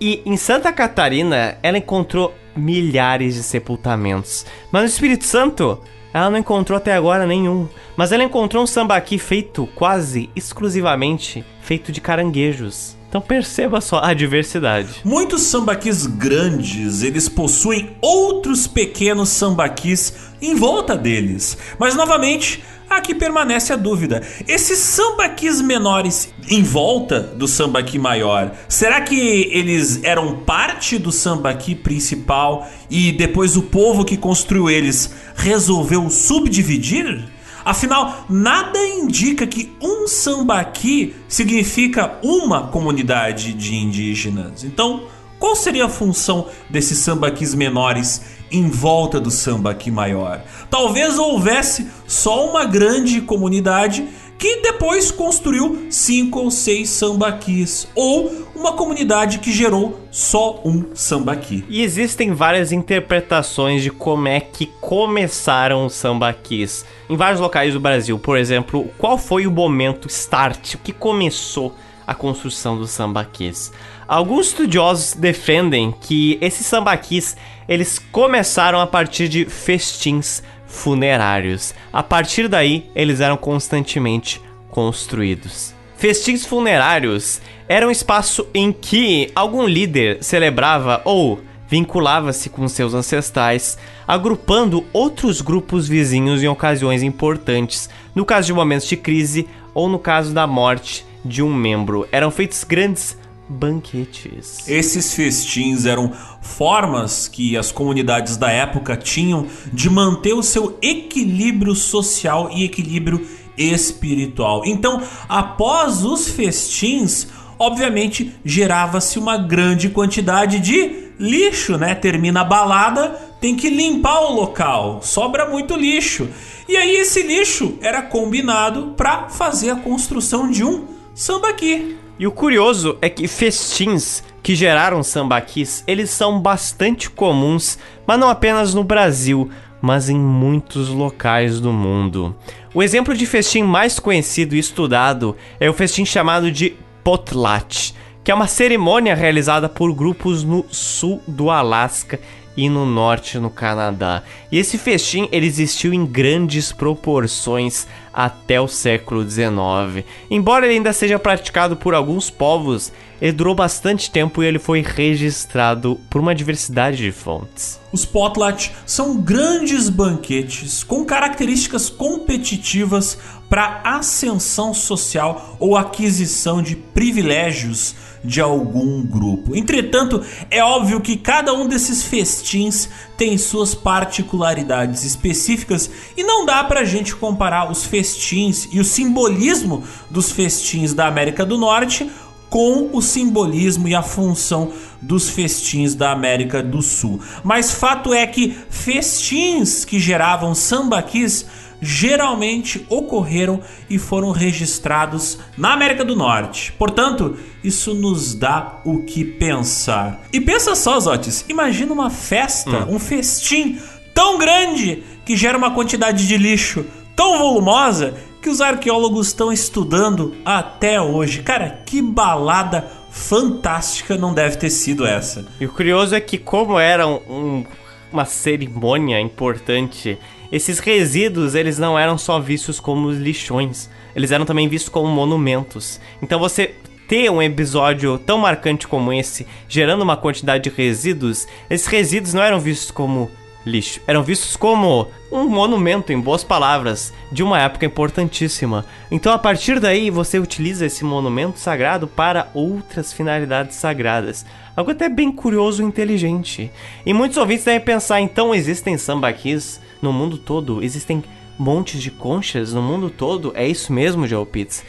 E em Santa Catarina, ela encontrou milhares de sepultamentos. Mas no Espírito Santo, ela não encontrou até agora nenhum. Mas ela encontrou um sambaqui feito quase exclusivamente feito de caranguejos. Então perceba só a diversidade. Muitos sambaquis grandes, eles possuem outros pequenos sambaquis em volta deles. Mas novamente, aqui permanece a dúvida. Esses sambaquis menores em volta do sambaqui maior, será que eles eram parte do sambaqui principal e depois o povo que construiu eles resolveu subdividir? Afinal, nada indica que um sambaqui significa uma comunidade de indígenas. Então, qual seria a função desses sambaquis menores em volta do sambaqui maior? Talvez houvesse só uma grande comunidade que depois construiu cinco ou seis sambaquis, ou uma comunidade que gerou só um sambaqui. E existem várias interpretações de como é que começaram os sambaquis em vários locais do Brasil. Por exemplo, qual foi o momento start, o que começou a construção dos sambaquis? Alguns estudiosos defendem que esses sambaquis eles começaram a partir de festins funerários. A partir daí, eles eram constantemente construídos. Festins funerários era um espaço em que algum líder celebrava ou vinculava-se com seus ancestrais, agrupando outros grupos vizinhos em ocasiões importantes, no caso de momentos de crise ou no caso da morte de um membro. Eram feitos grandes banquetes. Esses festins eram formas que as comunidades da época tinham de manter o seu equilíbrio social e equilíbrio espiritual. Então, após os festins, obviamente gerava-se uma grande quantidade de lixo, né? Termina a balada, tem que limpar o local, sobra muito lixo. E aí esse lixo era combinado para fazer a construção de um sambaqui. E o curioso é que festins que geraram sambaquis, eles são bastante comuns, mas não apenas no Brasil, mas em muitos locais do mundo. O exemplo de festim mais conhecido e estudado é o festim chamado de Potlatch, que é uma cerimônia realizada por grupos no sul do Alasca e no norte no Canadá. E esse festim ele existiu em grandes proporções até o século XIX. Embora ele ainda seja praticado por alguns povos, ele durou bastante tempo e ele foi registrado por uma diversidade de fontes. Os potlatch são grandes banquetes com características competitivas para ascensão social ou aquisição de privilégios de algum grupo. Entretanto, é óbvio que cada um desses festins tem suas particularidades específicas e não dá pra gente comparar os festins e o simbolismo dos festins da América do Norte com o simbolismo e a função dos festins da América do Sul. Mas fato é que festins que geravam sambaquis geralmente ocorreram e foram registrados na América do Norte. Portanto, isso nos dá o que pensar. E pensa só, Zotes, imagina uma festa, hum. um festim tão grande que gera uma quantidade de lixo tão volumosa que os arqueólogos estão estudando até hoje. Cara, que balada fantástica não deve ter sido essa. E o curioso é que como era um, uma cerimônia importante esses resíduos, eles não eram só vistos como lixões, eles eram também vistos como monumentos. Então você ter um episódio tão marcante como esse, gerando uma quantidade de resíduos, esses resíduos não eram vistos como lixo, eram vistos como um monumento, em boas palavras, de uma época importantíssima. Então, a partir daí, você utiliza esse monumento sagrado para outras finalidades sagradas. Algo até bem curioso e inteligente. E muitos ouvintes devem pensar, então existem sambaquis no mundo todo existem montes de conchas no mundo todo? É isso mesmo, Geopits?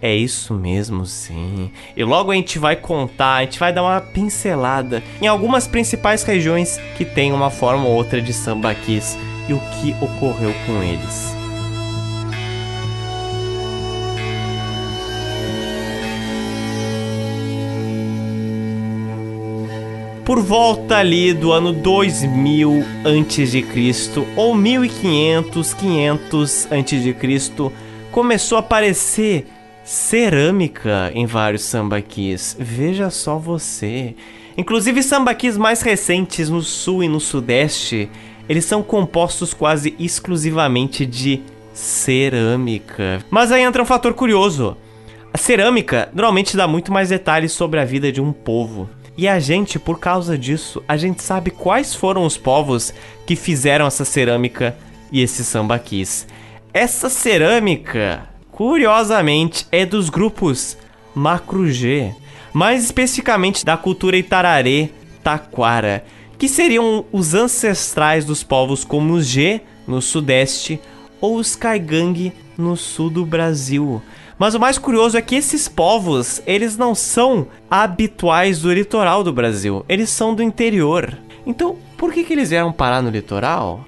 É isso mesmo, sim. E logo a gente vai contar, a gente vai dar uma pincelada em algumas principais regiões que tem uma forma ou outra de sambaquis e o que ocorreu com eles. Por volta ali do ano 2000 antes de Cristo ou 1500, 500 antes de Cristo, começou a aparecer cerâmica em vários sambaquis. Veja só você. Inclusive sambaquis mais recentes no sul e no sudeste, eles são compostos quase exclusivamente de cerâmica. Mas aí entra um fator curioso. A cerâmica normalmente dá muito mais detalhes sobre a vida de um povo. E a gente, por causa disso, a gente sabe quais foram os povos que fizeram essa cerâmica e esses sambaquis. Essa cerâmica, curiosamente, é dos grupos Macru-G, mais especificamente da cultura Itararé Taquara, que seriam os ancestrais dos povos como os G no sudeste ou os Kaigang no sul do Brasil. Mas o mais curioso é que esses povos, eles não são habituais do litoral do Brasil, eles são do interior. Então, por que, que eles vieram parar no litoral?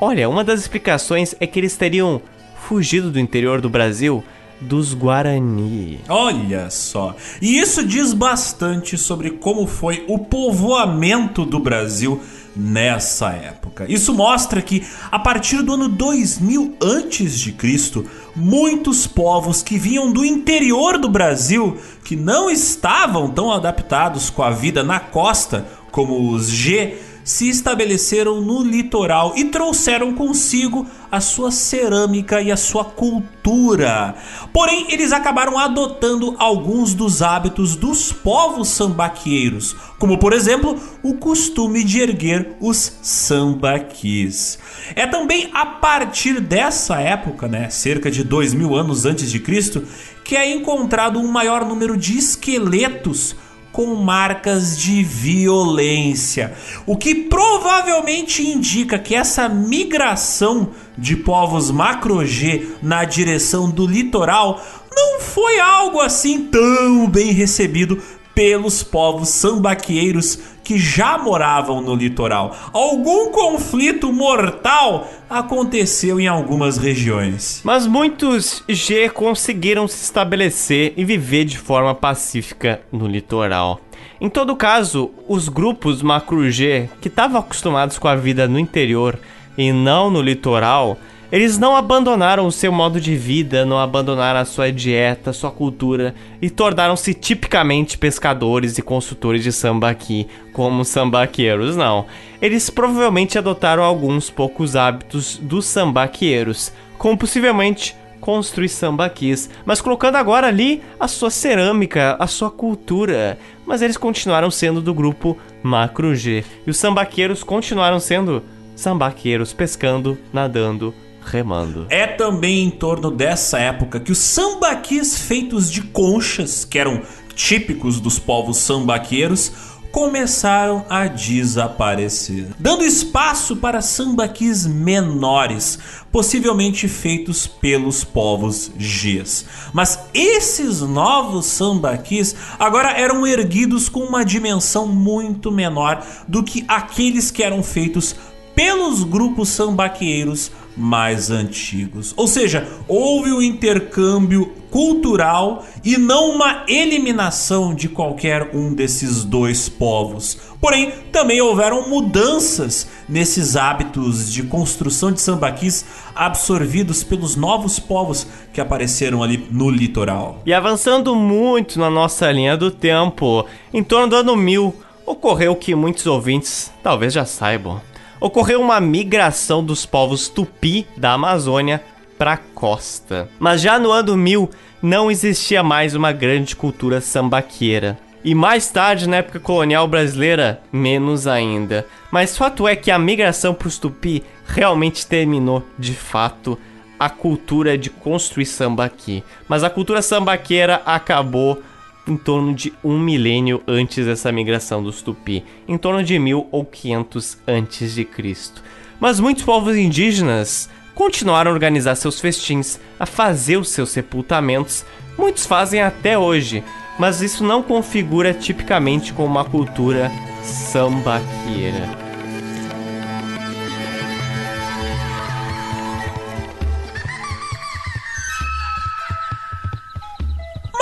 Olha, uma das explicações é que eles teriam fugido do interior do Brasil dos Guarani. Olha só. E isso diz bastante sobre como foi o povoamento do Brasil nessa época. Isso mostra que a partir do ano 2000 antes de Cristo, muitos povos que vinham do interior do Brasil, que não estavam tão adaptados com a vida na costa como os G, se estabeleceram no litoral e trouxeram consigo a sua cerâmica e a sua cultura. Porém, eles acabaram adotando alguns dos hábitos dos povos sambaqueiros, como por exemplo o costume de erguer os sambaquis. É também a partir dessa época, né, cerca de dois mil anos antes de Cristo, que é encontrado um maior número de esqueletos com marcas de violência, o que provavelmente indica que essa migração de povos macro-G na direção do litoral não foi algo assim tão bem recebido pelos povos sambaqueiros que já moravam no litoral. Algum conflito mortal aconteceu em algumas regiões. Mas muitos G conseguiram se estabelecer e viver de forma pacífica no litoral. Em todo caso, os grupos macro G, que estavam acostumados com a vida no interior e não no litoral, eles não abandonaram o seu modo de vida, não abandonaram a sua dieta, sua cultura e tornaram-se tipicamente pescadores e consultores de sambaqui, como sambaqueiros, não. Eles provavelmente adotaram alguns poucos hábitos dos sambaqueiros, como possivelmente construir sambaquis, mas colocando agora ali a sua cerâmica, a sua cultura. Mas eles continuaram sendo do grupo Macro G. E os sambaqueiros continuaram sendo sambaqueiros, pescando, nadando, remando. É também em torno dessa época que os sambaquis feitos de conchas, que eram típicos dos povos sambaqueiros, começaram a desaparecer, dando espaço para sambaquis menores, possivelmente feitos pelos povos Gs. Mas esses novos sambaquis agora eram erguidos com uma dimensão muito menor do que aqueles que eram feitos pelos grupos sambaqueiros mais antigos. Ou seja, houve um intercâmbio cultural e não uma eliminação de qualquer um desses dois povos. Porém, também houveram mudanças nesses hábitos de construção de sambaquis absorvidos pelos novos povos que apareceram ali no litoral. E avançando muito na nossa linha do tempo, em torno do ano 1000, ocorreu que muitos ouvintes talvez já saibam ocorreu uma migração dos povos tupi da Amazônia para a costa. Mas já no ano 1000 não existia mais uma grande cultura sambaqueira. E mais tarde, na época colonial brasileira, menos ainda. Mas fato é que a migração para os tupi realmente terminou, de fato, a cultura de construir samba aqui. Mas a cultura sambaqueira acabou em torno de um milênio antes dessa migração dos Tupi, em torno de mil ou quinhentos antes de Cristo. Mas muitos povos indígenas continuaram a organizar seus festins, a fazer os seus sepultamentos. Muitos fazem até hoje, mas isso não configura tipicamente como uma cultura sambaqueira.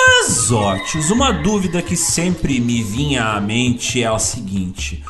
Mas, Otis, uma dúvida que sempre me vinha à mente é a seguinte: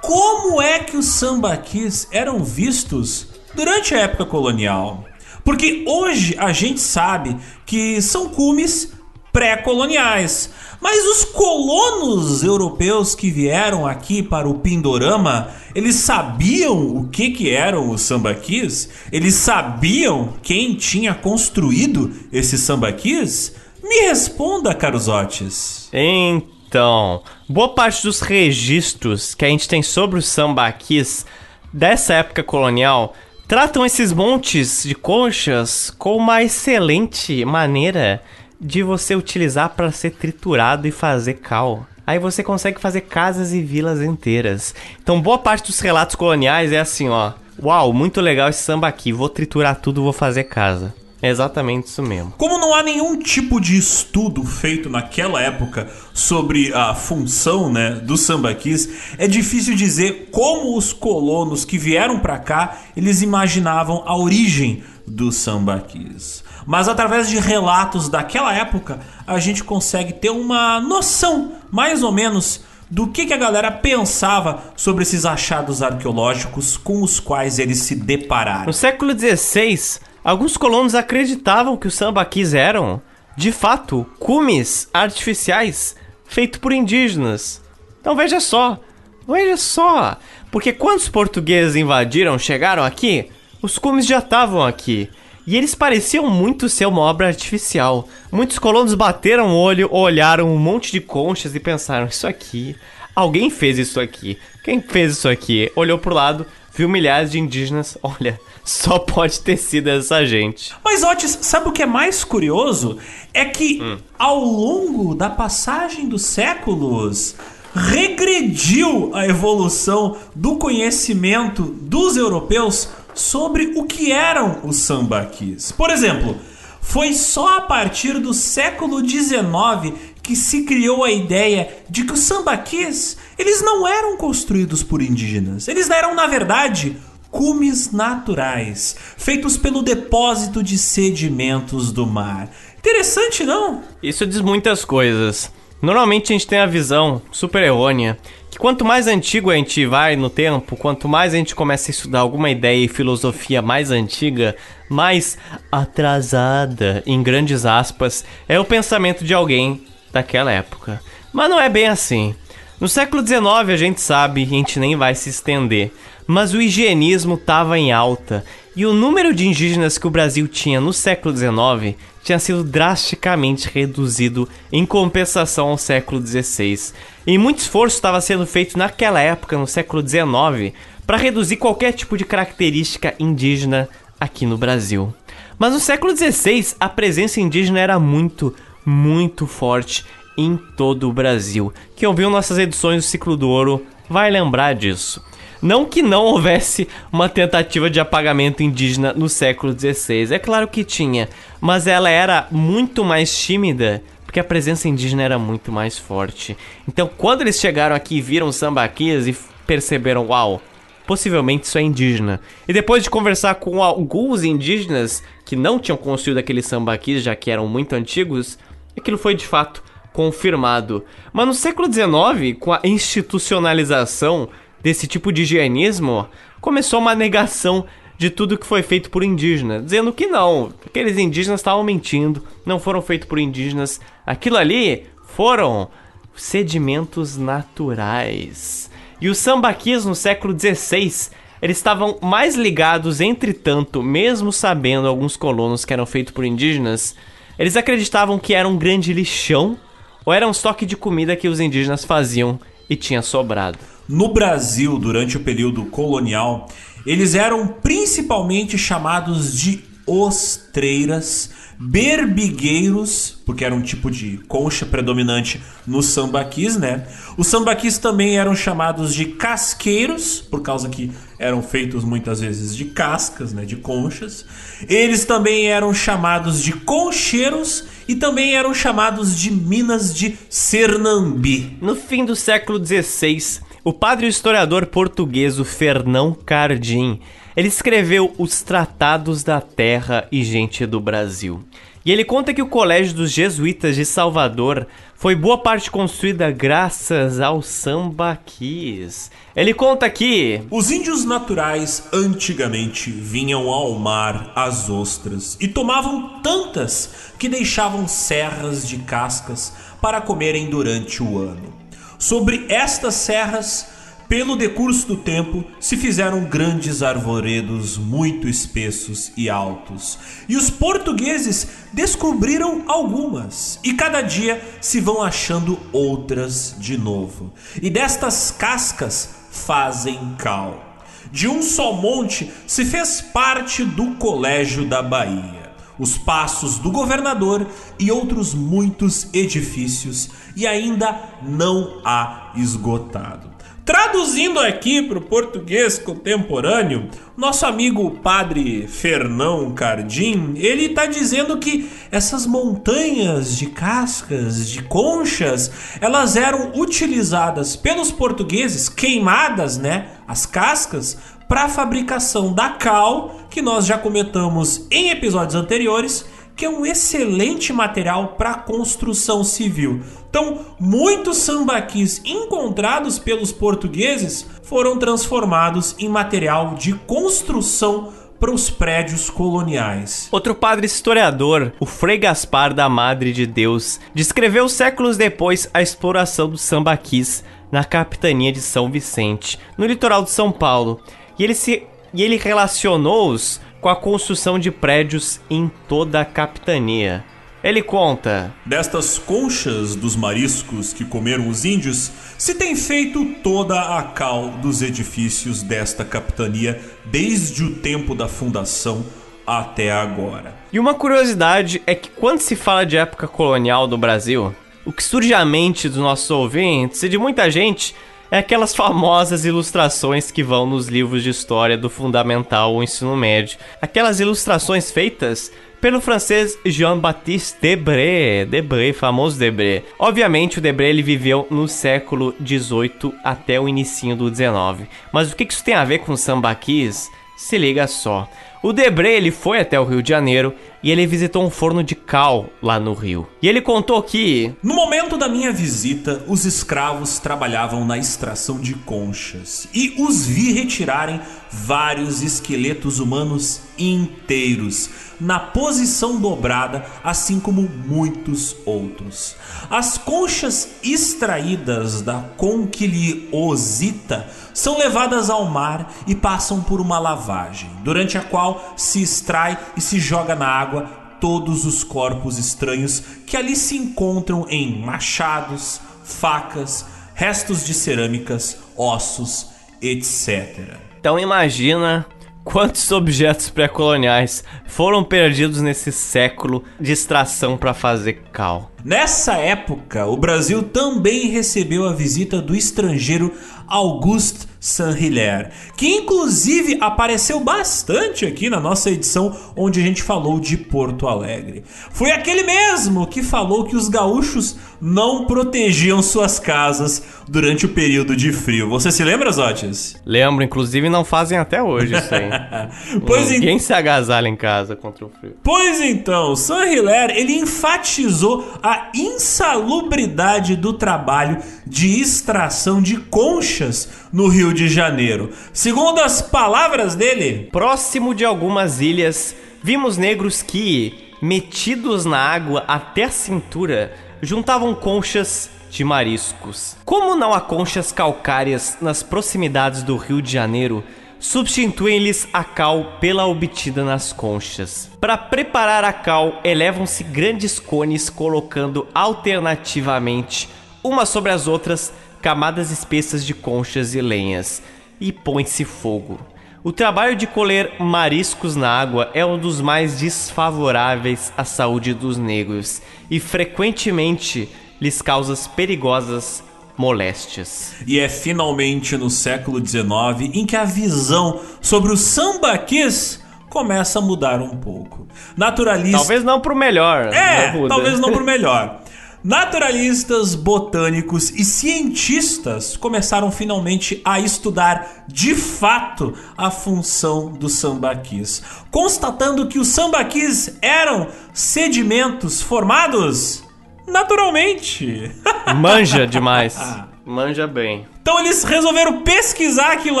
como é que os sambaquis eram vistos durante a época colonial? Porque hoje a gente sabe que são cumes pré-coloniais. Mas os colonos europeus que vieram aqui para o Pindorama, eles sabiam o que, que eram os sambaquis? Eles sabiam quem tinha construído esses sambaquis? Me responda, Carusotes. Então, boa parte dos registros que a gente tem sobre os sambaquis dessa época colonial tratam esses montes de conchas com uma excelente maneira de você utilizar para ser triturado e fazer cal. Aí você consegue fazer casas e vilas inteiras. Então, boa parte dos relatos coloniais é assim, ó. Uau, muito legal esse samba aqui. Vou triturar tudo, vou fazer casa. É exatamente isso mesmo. Como não há nenhum tipo de estudo feito naquela época sobre a função né, do sambaquis, é difícil dizer como os colonos que vieram para cá eles imaginavam a origem do sambaquis. Mas através de relatos daquela época, a gente consegue ter uma noção, mais ou menos, do que, que a galera pensava sobre esses achados arqueológicos com os quais eles se depararam. No século XVI, Alguns colonos acreditavam que os sambaquis eram, de fato, cumes artificiais feitos por indígenas. Então veja só, veja só, porque quando os portugueses invadiram, chegaram aqui, os cumes já estavam aqui. E eles pareciam muito ser uma obra artificial. Muitos colonos bateram o olho, olharam um monte de conchas e pensaram: Isso aqui, alguém fez isso aqui. Quem fez isso aqui? Olhou pro lado, viu milhares de indígenas. Olha, só pode ter sido essa gente. Mas Otis, sabe o que é mais curioso? É que hum. ao longo da passagem dos séculos regrediu a evolução do conhecimento dos europeus sobre o que eram os sambaquis. Por exemplo, foi só a partir do século XIX que se criou a ideia de que os sambaquis eles não eram construídos por indígenas. Eles eram, na verdade, cumes naturais, feitos pelo depósito de sedimentos do mar. Interessante, não? Isso diz muitas coisas. Normalmente a gente tem a visão super errônea que quanto mais antigo a gente vai no tempo, quanto mais a gente começa a estudar alguma ideia e filosofia mais antiga, mais atrasada, em grandes aspas, é o pensamento de alguém daquela época. Mas não é bem assim. No século XIX a gente sabe, e a gente nem vai se estender, mas o higienismo estava em alta e o número de indígenas que o Brasil tinha no século XIX tinha sido drasticamente reduzido em compensação ao século XVI. E muito esforço estava sendo feito naquela época, no século XIX, para reduzir qualquer tipo de característica indígena aqui no Brasil. Mas no século XVI, a presença indígena era muito, muito forte em todo o Brasil. Quem ouviu nossas edições do Ciclo do Ouro vai lembrar disso. Não que não houvesse uma tentativa de apagamento indígena no século XVI, é claro que tinha, mas ela era muito mais tímida porque a presença indígena era muito mais forte. Então, quando eles chegaram aqui e viram sambaquis e perceberam, uau, possivelmente isso é indígena. E depois de conversar com alguns indígenas que não tinham construído aqueles sambaquis, já que eram muito antigos, aquilo foi de fato confirmado. Mas no século XIX, com a institucionalização desse tipo de higienismo, começou uma negação de tudo que foi feito por indígenas, dizendo que não, aqueles indígenas estavam mentindo, não foram feitos por indígenas, aquilo ali foram sedimentos naturais. E os sambaquis no século XVI, eles estavam mais ligados, entretanto, mesmo sabendo alguns colonos que eram feitos por indígenas, eles acreditavam que era um grande lixão ou era um estoque de comida que os indígenas faziam e tinha sobrado. No Brasil, durante o período colonial, eles eram principalmente chamados de ostreiras berbigueiros, porque era um tipo de concha predominante no sambaquis, né? Os sambaquis também eram chamados de casqueiros, por causa que eram feitos muitas vezes de cascas, né, de conchas. Eles também eram chamados de concheiros e também eram chamados de minas de Sernambi. No fim do século XVI, o padre historiador português Fernão Cardim ele escreveu os Tratados da Terra e Gente do Brasil. E ele conta que o Colégio dos Jesuítas de Salvador foi boa parte construída graças ao sambaquis. Ele conta que os índios naturais antigamente vinham ao mar as ostras e tomavam tantas que deixavam serras de cascas para comerem durante o ano. Sobre estas serras pelo decurso do tempo, se fizeram grandes arvoredos muito espessos e altos, e os portugueses descobriram algumas, e cada dia se vão achando outras de novo. E destas cascas fazem cal. De um só monte se fez parte do Colégio da Bahia, os passos do governador e outros muitos edifícios, e ainda não há esgotado. Traduzindo aqui para o português contemporâneo, nosso amigo padre Fernão Cardim, ele está dizendo que essas montanhas de cascas, de conchas, elas eram utilizadas pelos portugueses, queimadas, né, as cascas, para a fabricação da cal, que nós já comentamos em episódios anteriores, que é um excelente material para construção civil. Então, muitos sambaquis encontrados pelos portugueses foram transformados em material de construção para os prédios coloniais. Outro padre historiador, o Frei Gaspar da Madre de Deus, descreveu séculos depois a exploração dos sambaquis na capitania de São Vicente, no litoral de São Paulo, e ele se e ele relacionou-os com a construção de prédios em toda a capitania. Ele conta: Destas conchas dos mariscos que comeram os índios, se tem feito toda a cal dos edifícios desta capitania desde o tempo da fundação até agora. E uma curiosidade é que quando se fala de época colonial do Brasil, o que surge à mente dos nossos ouvintes e de muita gente é aquelas famosas ilustrações que vão nos livros de história do fundamental ou ensino médio. Aquelas ilustrações feitas pelo francês Jean-Baptiste Debré, Debré, famoso Debré. Obviamente o Debré ele viveu no século 18 até o início do 19. Mas o que isso tem a ver com sambaquis? Se liga só. O Debré ele foi até o Rio de Janeiro e ele visitou um forno de cal lá no Rio. E ele contou que no momento da minha visita, os escravos trabalhavam na extração de conchas e os vi retirarem vários esqueletos humanos inteiros na posição dobrada, assim como muitos outros. As conchas extraídas da conquiliosita são levadas ao mar e passam por uma lavagem, durante a qual se extrai e se joga na água todos os corpos estranhos que ali se encontram em machados, facas, restos de cerâmicas, ossos, etc. Então imagina quantos objetos pré-coloniais foram perdidos nesse século de extração para fazer cal. Nessa época, o Brasil também recebeu a visita do estrangeiro Auguste Saint-Hilaire, que inclusive apareceu bastante aqui na nossa edição onde a gente falou de Porto Alegre. Foi aquele mesmo que falou que os gaúchos não protegiam suas casas durante o período de frio. Você se lembra, Zotes? Lembro, inclusive não fazem até hoje isso aí. pois Ninguém se agasalha em casa contra o frio. Pois então, Saint-Hilaire, ele enfatizou a insalubridade do trabalho de extração de conchas no Rio de Janeiro. Segundo as palavras dele, próximo de algumas ilhas, vimos negros que, metidos na água até a cintura, juntavam conchas de mariscos. Como não há conchas calcárias nas proximidades do Rio de Janeiro, substituem-lhes a cal pela obtida nas conchas. Para preparar a cal, elevam-se grandes cones colocando alternativamente, umas sobre as outras, camadas espessas de conchas e lenhas, e põe-se fogo. O trabalho de colher mariscos na água é um dos mais desfavoráveis à saúde dos negros e frequentemente lhes causa perigosas moléstias. E é finalmente no século XIX em que a visão sobre o sambaquis começa a mudar um pouco. Naturalistas. Talvez não pro melhor. É, não talvez não pro melhor. Naturalistas, botânicos e cientistas começaram finalmente a estudar de fato a função dos sambaquis, constatando que os sambaquis eram sedimentos formados naturalmente. Manja demais. Manja bem. Então eles resolveram pesquisar aquilo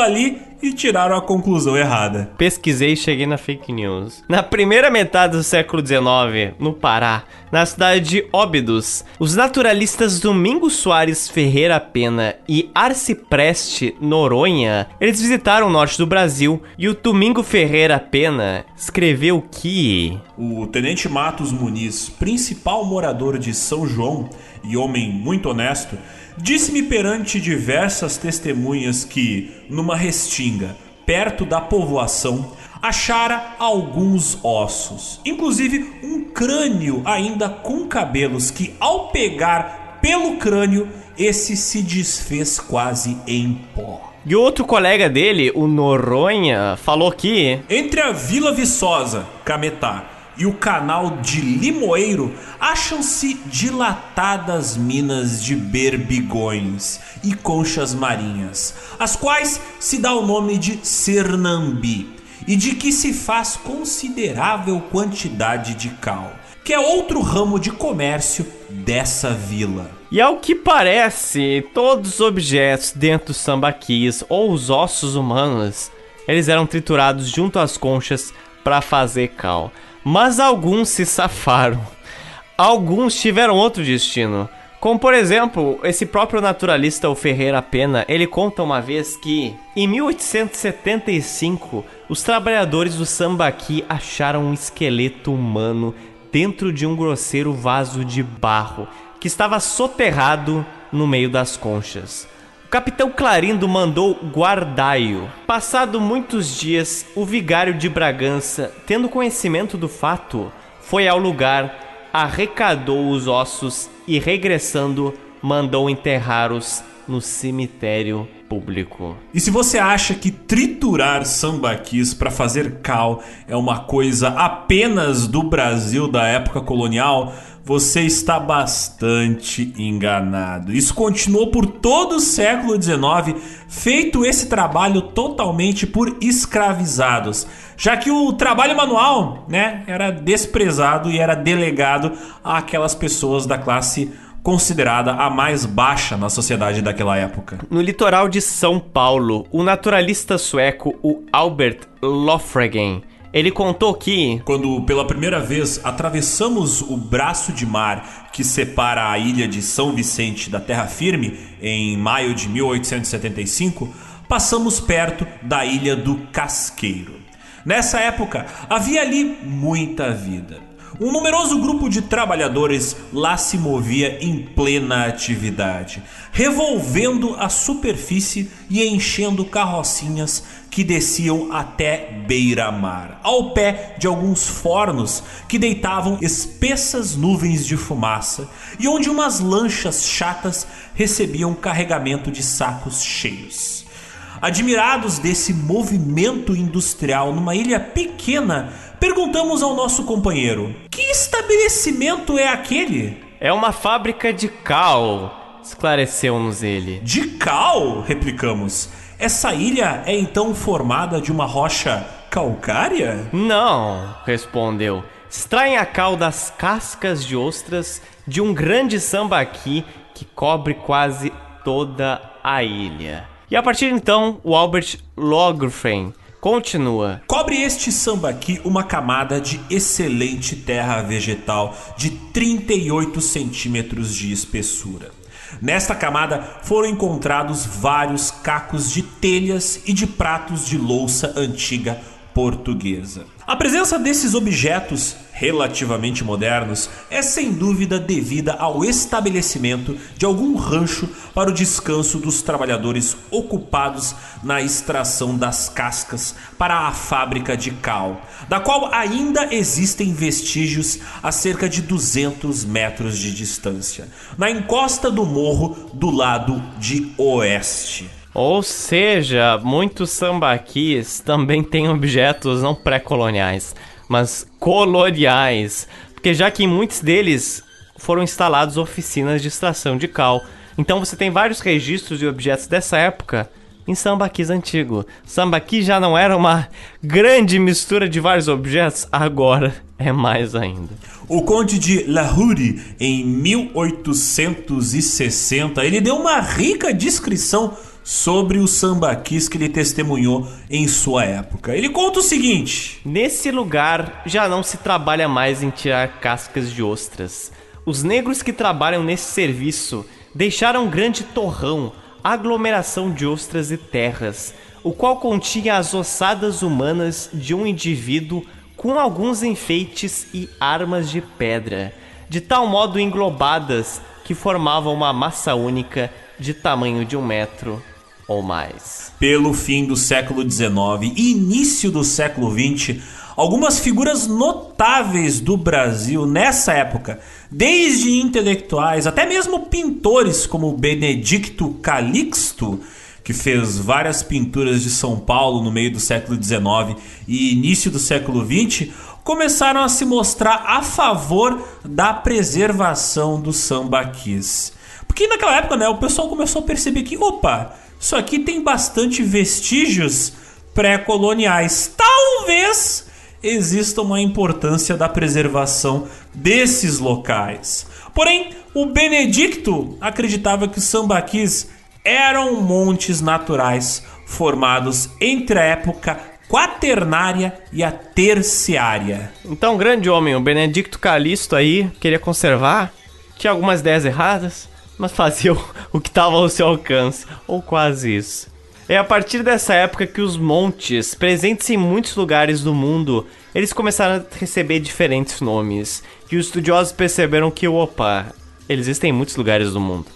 ali e tiraram a conclusão errada. Pesquisei e cheguei na fake news. Na primeira metade do século XIX, no Pará, na cidade de Óbidos, os naturalistas Domingos Soares Ferreira Pena e Arcipreste Noronha, eles visitaram o norte do Brasil e o Domingo Ferreira Pena escreveu que o tenente Matos Muniz, principal morador de São João e homem muito honesto, Disse-me perante diversas testemunhas que, numa restinga, perto da povoação, achara alguns ossos, inclusive um crânio ainda com cabelos que, ao pegar pelo crânio, esse se desfez quase em pó. E outro colega dele, o Noronha, falou que. Entre a Vila Viçosa, Cametá, e o canal de Limoeiro acham-se dilatadas minas de berbigões e conchas marinhas, as quais se dá o nome de Cernambi, e de que se faz considerável quantidade de cal, que é outro ramo de comércio dessa vila. E ao que parece, todos os objetos dentro dos sambaquis ou os ossos humanos, eles eram triturados junto às conchas para fazer cal. Mas alguns se safaram. Alguns tiveram outro destino. Como por exemplo, esse próprio naturalista, o Ferreira Pena, ele conta uma vez que em 1875 os trabalhadores do Sambaqui acharam um esqueleto humano dentro de um grosseiro vaso de barro que estava soterrado no meio das conchas. O capitão Clarindo mandou guardai-o. Passado muitos dias, o vigário de Bragança, tendo conhecimento do fato, foi ao lugar, arrecadou os ossos e, regressando, mandou enterrá-los no cemitério público. E se você acha que triturar sambaquis para fazer cal é uma coisa apenas do Brasil da época colonial, você está bastante enganado. Isso continuou por todo o século XIX, feito esse trabalho totalmente por escravizados, já que o trabalho manual, né, era desprezado e era delegado àquelas pessoas da classe considerada a mais baixa na sociedade daquela época. No litoral de São Paulo, o naturalista sueco o Albert Lofregen ele contou que. Quando pela primeira vez atravessamos o braço de mar que separa a ilha de São Vicente da terra firme, em maio de 1875, passamos perto da ilha do Casqueiro. Nessa época havia ali muita vida. Um numeroso grupo de trabalhadores lá se movia em plena atividade, revolvendo a superfície e enchendo carrocinhas que desciam até beira-mar, ao pé de alguns fornos que deitavam espessas nuvens de fumaça e onde umas lanchas chatas recebiam carregamento de sacos cheios. Admirados desse movimento industrial numa ilha pequena, perguntamos ao nosso companheiro: Que estabelecimento é aquele? É uma fábrica de cal, esclareceu-nos ele. De cal? replicamos. Essa ilha é então formada de uma rocha calcária? Não, respondeu. Extraem a cal das cascas de ostras de um grande sambaqui que cobre quase toda a ilha. E a partir de então, o Albert Logren continua. Cobre este sambaqui uma camada de excelente terra vegetal de 38 centímetros de espessura. Nesta camada foram encontrados vários cacos de telhas e de pratos de louça antiga portuguesa. A presença desses objetos relativamente modernos é sem dúvida devida ao estabelecimento de algum rancho para o descanso dos trabalhadores ocupados na extração das cascas para a fábrica de cal, da qual ainda existem vestígios a cerca de 200 metros de distância, na encosta do morro do lado de oeste. Ou seja, muitos sambaquis também têm objetos não pré-coloniais, mas coloniais, porque já que em muitos deles foram instalados oficinas de extração de cal. Então você tem vários registros de objetos dessa época em sambaquis antigo. Sambaqui já não era uma grande mistura de vários objetos, agora é mais ainda. O conde de Lahore, em 1860, ele deu uma rica descrição sobre os sambaquis que ele testemunhou em sua época. Ele conta o seguinte: Nesse lugar já não se trabalha mais em tirar cascas de ostras. Os negros que trabalham nesse serviço deixaram um grande torrão, aglomeração de ostras e terras, o qual continha as ossadas humanas de um indivíduo com alguns enfeites e armas de pedra, de tal modo englobadas que formavam uma massa única de tamanho de um metro ou mais. Pelo fim do século XIX e início do século XX, algumas figuras notáveis do Brasil nessa época, desde intelectuais até mesmo pintores como Benedicto Calixto, que fez várias pinturas de São Paulo no meio do século XIX e início do século XX, começaram a se mostrar a favor da preservação do sambaquis. Porque naquela época, né, o pessoal começou a perceber que, opa, isso aqui tem bastante vestígios pré-coloniais. Talvez exista uma importância da preservação desses locais. Porém, o Benedicto acreditava que os sambaquis eram montes naturais formados entre a época quaternária e a terciária. Então, grande homem, o Benedicto Calixto aí queria conservar, tinha algumas ideias erradas, mas fazia o, o que estava ao seu alcance, ou quase isso. É a partir dessa época que os montes, presentes em muitos lugares do mundo, eles começaram a receber diferentes nomes. E os estudiosos perceberam que, opa, eles existem em muitos lugares do mundo.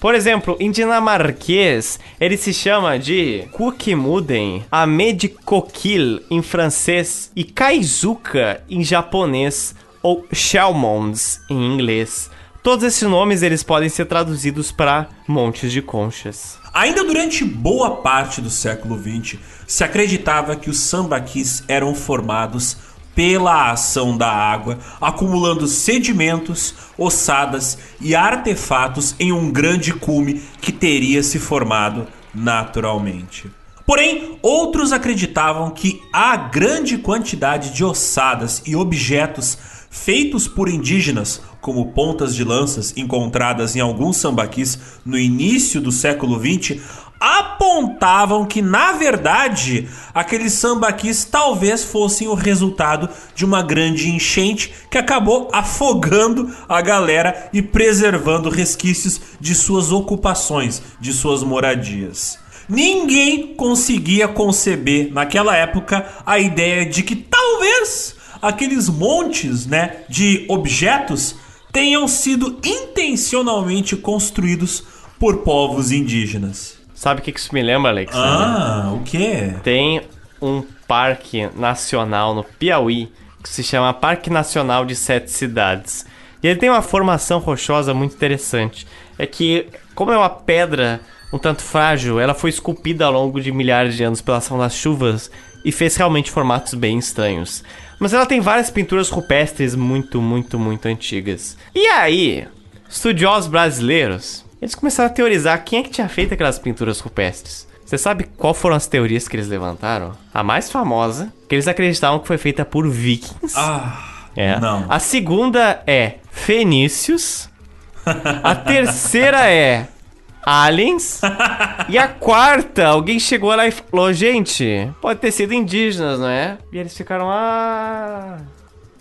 Por exemplo, em dinamarquês, ele se chama de Kukimuden, Amedikokil em francês e Kaizuka em japonês ou Shelmons em inglês. Todos esses nomes eles podem ser traduzidos para montes de conchas. Ainda durante boa parte do século XX, se acreditava que os sambaquis eram formados pela ação da água, acumulando sedimentos, ossadas e artefatos em um grande cume que teria se formado naturalmente. Porém, outros acreditavam que a grande quantidade de ossadas e objetos feitos por indígenas, como pontas de lanças encontradas em alguns sambaquis no início do século XX, apontavam que, na verdade, aqueles sambaquis talvez fossem o resultado de uma grande enchente que acabou afogando a galera e preservando resquícios de suas ocupações, de suas moradias. Ninguém conseguia conceber naquela época a ideia de que talvez aqueles montes, né, de objetos tenham sido intencionalmente construídos por povos indígenas. Sabe o que isso me lembra, Alex? Ah, o que? Tem um parque nacional no Piauí que se chama Parque Nacional de Sete Cidades. E ele tem uma formação rochosa muito interessante. É que, como é uma pedra um tanto frágil, ela foi esculpida ao longo de milhares de anos pela ação das chuvas e fez realmente formatos bem estranhos. Mas ela tem várias pinturas rupestres muito, muito, muito antigas. E aí, estudiosos brasileiros, eles começaram a teorizar quem é que tinha feito aquelas pinturas rupestres. Você sabe qual foram as teorias que eles levantaram? A mais famosa, que eles acreditavam que foi feita por vikings. Ah, é. não. A segunda é fenícios. A terceira é aliens. e a quarta, alguém chegou lá e falou: gente, pode ter sido indígenas, não é? E eles ficaram: ah,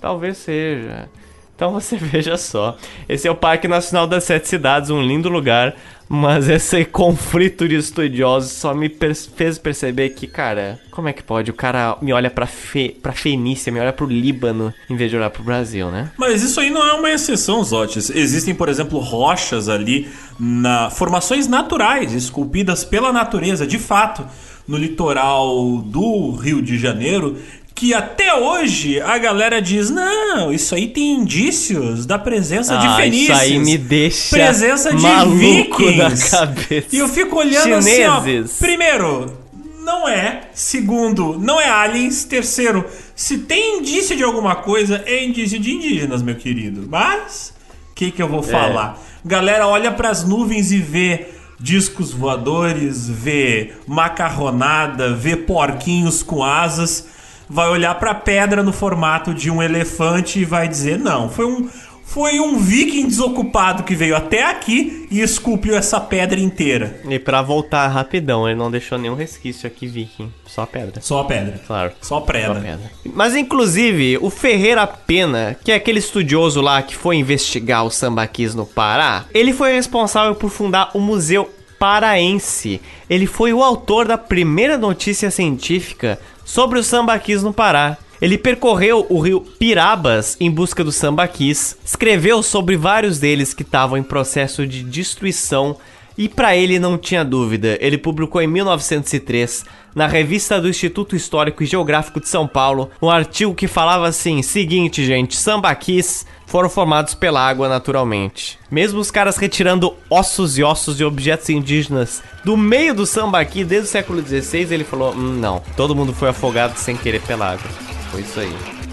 talvez seja. Então você veja só. Esse é o Parque Nacional das Sete Cidades, um lindo lugar. Mas esse conflito de estudiosos só me per fez perceber que, cara, como é que pode? O cara me olha pra, Fe pra Fenícia, me olha pro Líbano, em vez de olhar pro Brasil, né? Mas isso aí não é uma exceção, Zotes. Existem, por exemplo, rochas ali, na formações naturais, esculpidas pela natureza, de fato, no litoral do Rio de Janeiro, que até hoje a galera diz: não, isso aí tem indícios da presença Ah, de fenícios. isso aí me deixa presença de vikings. da cabeça. E eu fico olhando assim, ó. Chineses. Primeiro, não é. Segundo, não é aliens. Terceiro, se tem indício de alguma coisa, é indício de indígenas, meu querido. Mas, o que que eu vou falar? Galera olha pras nuvens e vê discos voadores, vê macarronada, vê porquinhos com asas, vai olhar pra pedra no formato de um elefante e vai dizer: "Não, foi um foi um viking desocupado que veio até aqui e esculpiu essa pedra inteira". E pra voltar rapidão, ele não deixou nenhum resquício aqui, viking. Só pedra. Só a pedra. Claro. Só pedra. Só pedra. Mas inclusive, o Ferreira Pena, que é aquele estudioso lá que foi investigar o sambaquis no Pará, ele foi responsável por fundar o Museu Paraense. Ele foi o autor da primeira notícia científica sobre os sambaquis no Pará. Ele percorreu o rio Pirabas em busca dos sambaquis, escreveu sobre vários deles que estavam em processo de destruição e para ele não tinha dúvida, ele publicou em 1903, na revista do Instituto Histórico e Geográfico de São Paulo, um artigo que falava assim: seguinte, gente, sambaquis foram formados pela água naturalmente. Mesmo os caras retirando ossos e ossos de objetos indígenas do meio do sambaqui desde o século XVI, ele falou: hum, não, todo mundo foi afogado sem querer pela água. Foi isso aí.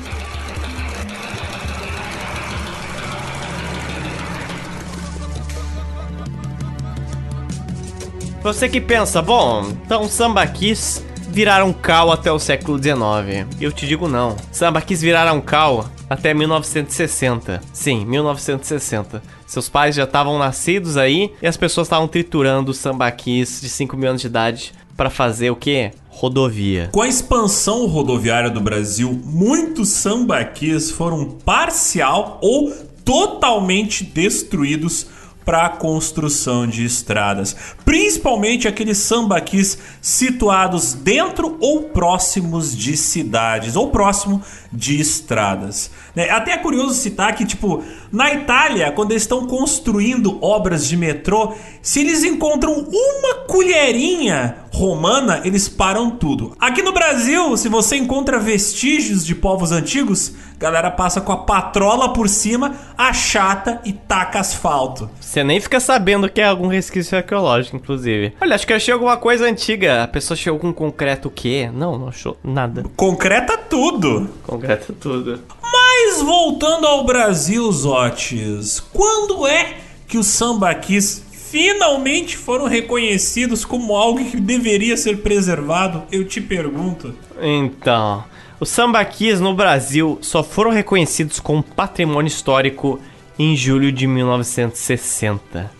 Você que pensa, bom, então sambaquis viraram cal até o século XIX. Eu te digo não. Sambaquis viraram cal até 1960. Sim, 1960. Seus pais já estavam nascidos aí e as pessoas estavam triturando sambaquis de 5 mil anos de idade para fazer o quê? Rodovia. Com a expansão rodoviária do Brasil, muitos sambaquis foram parcial ou totalmente destruídos para a construção de estradas, principalmente aqueles sambaquis situados dentro ou próximos de cidades ou próximo de estradas. né? Até é curioso citar que, tipo, na Itália, quando eles estão construindo obras de metrô, se eles encontram uma colherinha romana, eles param tudo. Aqui no Brasil, se você encontra vestígios de povos antigos, a galera passa com a patrola por cima, achata e taca asfalto. Você nem fica sabendo que é algum resquício arqueológico, inclusive. Olha, acho que eu achei alguma coisa antiga. A pessoa chegou com concreto o quê? Não, não achou nada. Concreta tudo. Mas voltando ao Brasil, Zotes, quando é que os sambaquis finalmente foram reconhecidos como algo que deveria ser preservado? Eu te pergunto. Então, os sambaquis no Brasil só foram reconhecidos como patrimônio histórico em julho de 1960.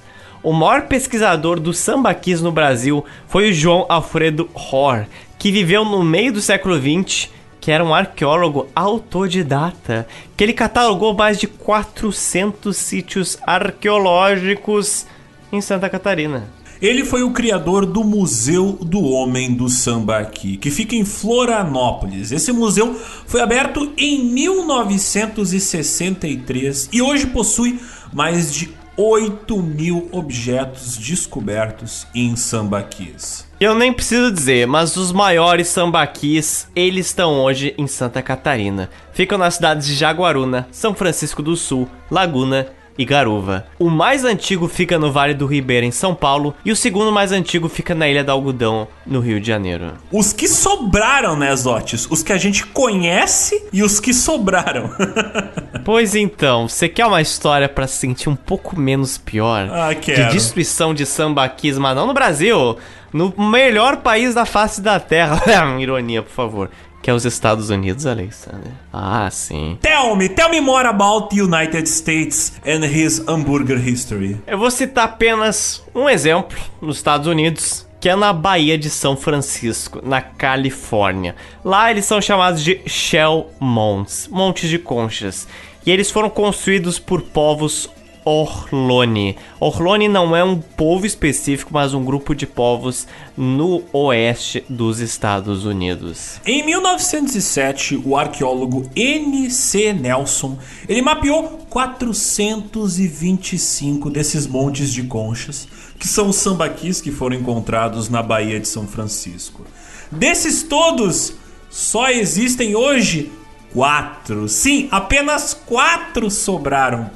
O maior pesquisador dos sambaquis no Brasil foi o João Alfredo Hor, que viveu no meio do século XX, que era um arqueólogo autodidata, que ele catalogou mais de 400 sítios arqueológicos em Santa Catarina. Ele foi o criador do Museu do Homem do Sambaqui, que fica em Florianópolis. Esse museu foi aberto em 1963 e hoje possui mais de 8 mil objetos descobertos em sambaquis. Eu nem preciso dizer, mas os maiores sambaquis, eles estão hoje em Santa Catarina. Ficam nas cidades de Jaguaruna, São Francisco do Sul, Laguna e Garuva. O mais antigo fica no Vale do Ribeira, em São Paulo, e o segundo mais antigo fica na Ilha do Algodão, no Rio de Janeiro. Os que sobraram, né, Zotes? Os que a gente conhece e os que sobraram. Pois então, você quer uma história pra se sentir um pouco menos pior? Ah, De quero. destruição de sambaquis, mas não no Brasil, no melhor país da face da Terra. Ironia, por favor. Que é os Estados Unidos, Alexander. Ah, sim. Tell me, tell me more about the United States and his hamburger history. Eu vou citar apenas um exemplo nos Estados Unidos, que é na Baía de São Francisco, na Califórnia. Lá eles são chamados de Shell Mounds, montes de conchas. e eles foram construídos por povos Orlone. Orlone não é um povo específico, mas um grupo de povos no oeste dos Estados Unidos. Em 1907, o arqueólogo N.C. Nelson, ele mapeou 425 desses montes de conchas, que são os sambaquis que foram encontrados na Baía de São Francisco. Desses todos, só existem hoje quatro. Sim, apenas quatro sobraram.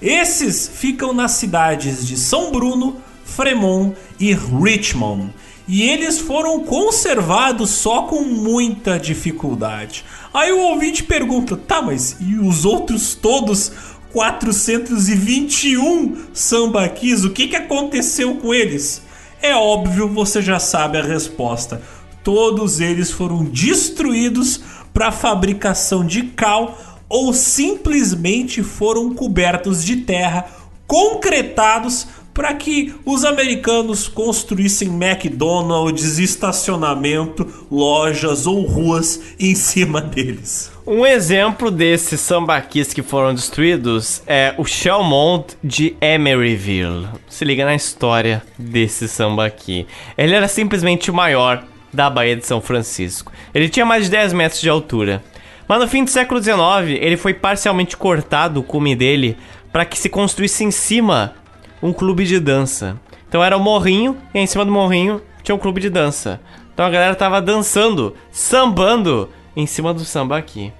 Esses ficam nas cidades de São Bruno, Fremont e Richmond. E eles foram conservados só com muita dificuldade. Aí o ouvinte pergunta: tá, mas e os outros todos 421 sambaquis? O que, que aconteceu com eles? É óbvio, você já sabe a resposta. Todos eles foram destruídos para fabricação de cal ou simplesmente foram cobertos de terra, concretados para que os americanos construíssem McDonald's, estacionamento, lojas ou ruas em cima deles. Um exemplo desses sambaquis que foram destruídos é o Shelmont de Emeryville. Se liga na história desse sambaqui. Ele era simplesmente o maior da Baía de São Francisco. Ele tinha mais de 10 metros de altura. Mas no fim do século XIX, ele foi parcialmente cortado o cume dele para que se construísse em cima um clube de dança. Então era um morrinho e em cima do morrinho tinha um clube de dança. Então a galera tava dançando, sambando em cima do samba aqui.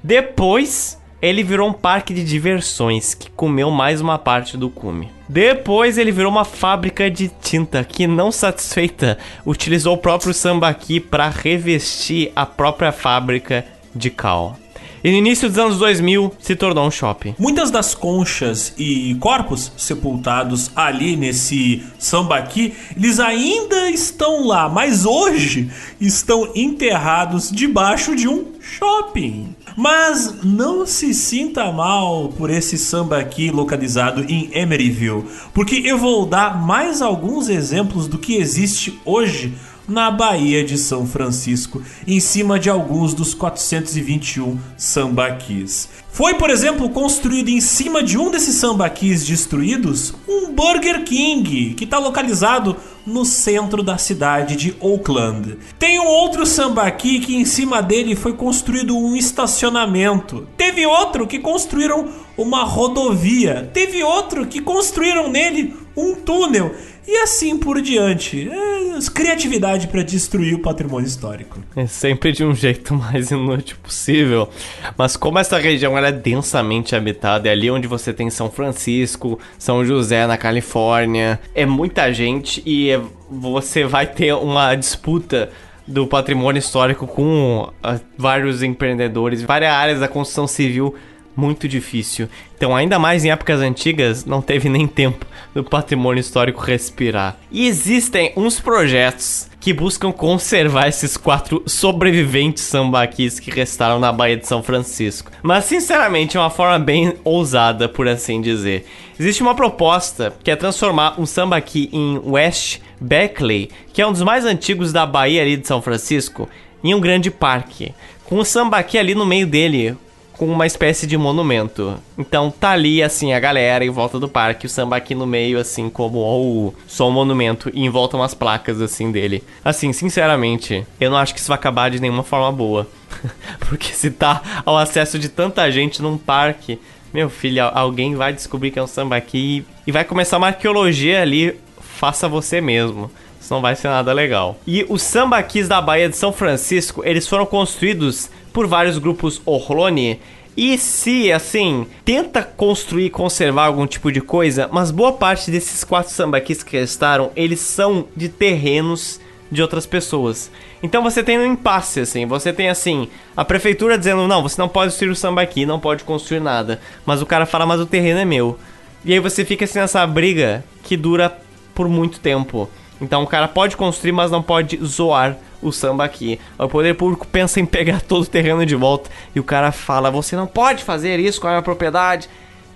Depois ele virou um parque de diversões que comeu mais uma parte do cume. Depois ele virou uma fábrica de tinta que, não satisfeita, utilizou o próprio sambaqui para revestir a própria fábrica de cal. E no início dos anos 2000 se tornou um shopping. Muitas das conchas e corpos sepultados ali nesse sambaqui, eles ainda estão lá, mas hoje estão enterrados debaixo de um shopping. Mas não se sinta mal por esse samba aqui localizado em Emeryville, porque eu vou dar mais alguns exemplos do que existe hoje na Baía de São Francisco, em cima de alguns dos 421 sambaquis. Foi, por exemplo, construído em cima de um desses sambaquis destruídos um Burger King, que está localizado no centro da cidade de Oakland. Tem um outro sambaqui que em cima dele foi construído um estacionamento. Teve outro que construíram uma rodovia. Teve outro que construíram nele um túnel. E assim por diante. É, criatividade para destruir o patrimônio histórico. É sempre de um jeito mais inútil possível. Mas como essa região é densamente habitada, é ali onde você tem São Francisco, São José na Califórnia, é muita gente e você vai ter uma disputa do patrimônio histórico com uh, vários empreendedores, várias áreas da construção civil muito difícil. Então, ainda mais em épocas antigas, não teve nem tempo do patrimônio histórico respirar. E existem uns projetos que buscam conservar esses quatro sobreviventes sambaquis que restaram na Baía de São Francisco. Mas, sinceramente, é uma forma bem ousada, por assim dizer. Existe uma proposta que é transformar um sambaqui em West Beckley, que é um dos mais antigos da Baía ali de São Francisco, em um grande parque. Com o sambaqui ali no meio dele, com uma espécie de monumento. Então tá ali, assim, a galera em volta do parque, o samba aqui no meio, assim, como oh, só um monumento, e em volta umas placas, assim, dele. Assim, sinceramente, eu não acho que isso vai acabar de nenhuma forma boa. Porque se tá ao acesso de tanta gente num parque, meu filho, alguém vai descobrir que é um samba aqui e vai começar uma arqueologia ali, faça você mesmo. Não vai ser nada legal. E os sambaquis da Baía de São Francisco, eles foram construídos por vários grupos Orlone. E se, assim, tenta construir conservar algum tipo de coisa, mas boa parte desses quatro sambaquis que restaram, eles são de terrenos de outras pessoas. Então você tem um impasse, assim, você tem, assim, a prefeitura dizendo, não, você não pode construir o sambaqui, não pode construir nada. Mas o cara fala, mas o terreno é meu. E aí você fica, assim, nessa briga que dura por muito tempo. Então o cara pode construir, mas não pode zoar o samba aqui. O poder público pensa em pegar todo o terreno de volta e o cara fala: "Você não pode fazer isso com a minha propriedade".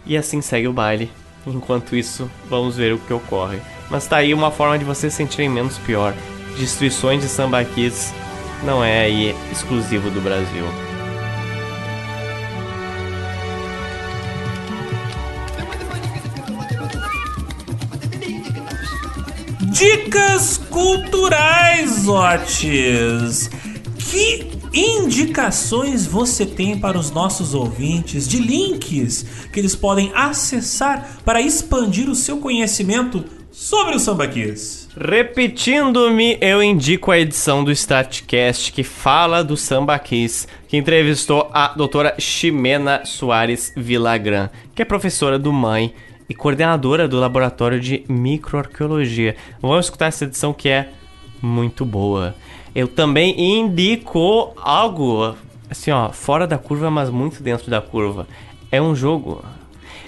E assim segue o baile. Enquanto isso, vamos ver o que ocorre. Mas tá aí uma forma de você sentirem menos pior. Destruições de sambaquis não é aí exclusivo do Brasil. Dicas culturais, Otis. Que indicações você tem para os nossos ouvintes de links que eles podem acessar para expandir o seu conhecimento sobre o Samba Kiss? Repetindo-me, eu indico a edição do Statcast que fala do Samba Kiss, que entrevistou a doutora Ximena Soares Vilagran, que é professora do MAI e coordenadora do Laboratório de Microarqueologia. Vamos escutar essa edição que é muito boa. Eu também indico algo assim, ó, fora da curva, mas muito dentro da curva. É um jogo.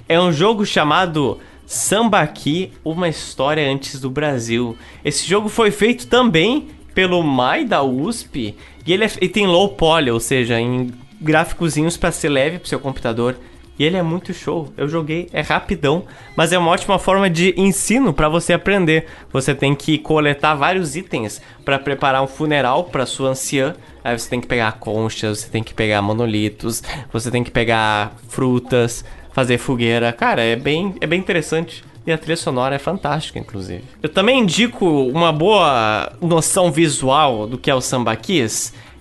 É um jogo chamado Sambaqui, uma história antes do Brasil. Esse jogo foi feito também pelo Mai da USP e ele, é, ele tem low poly, ou seja, em gráficozinhos para ser leve para seu computador. E ele é muito show. Eu joguei, é rapidão, mas é uma ótima forma de ensino para você aprender. Você tem que coletar vários itens para preparar um funeral para sua anciã. Aí você tem que pegar conchas, você tem que pegar monolitos, você tem que pegar frutas, fazer fogueira. Cara, é bem, é bem interessante. E a trilha sonora é fantástica, inclusive. Eu também indico uma boa noção visual do que é o Samba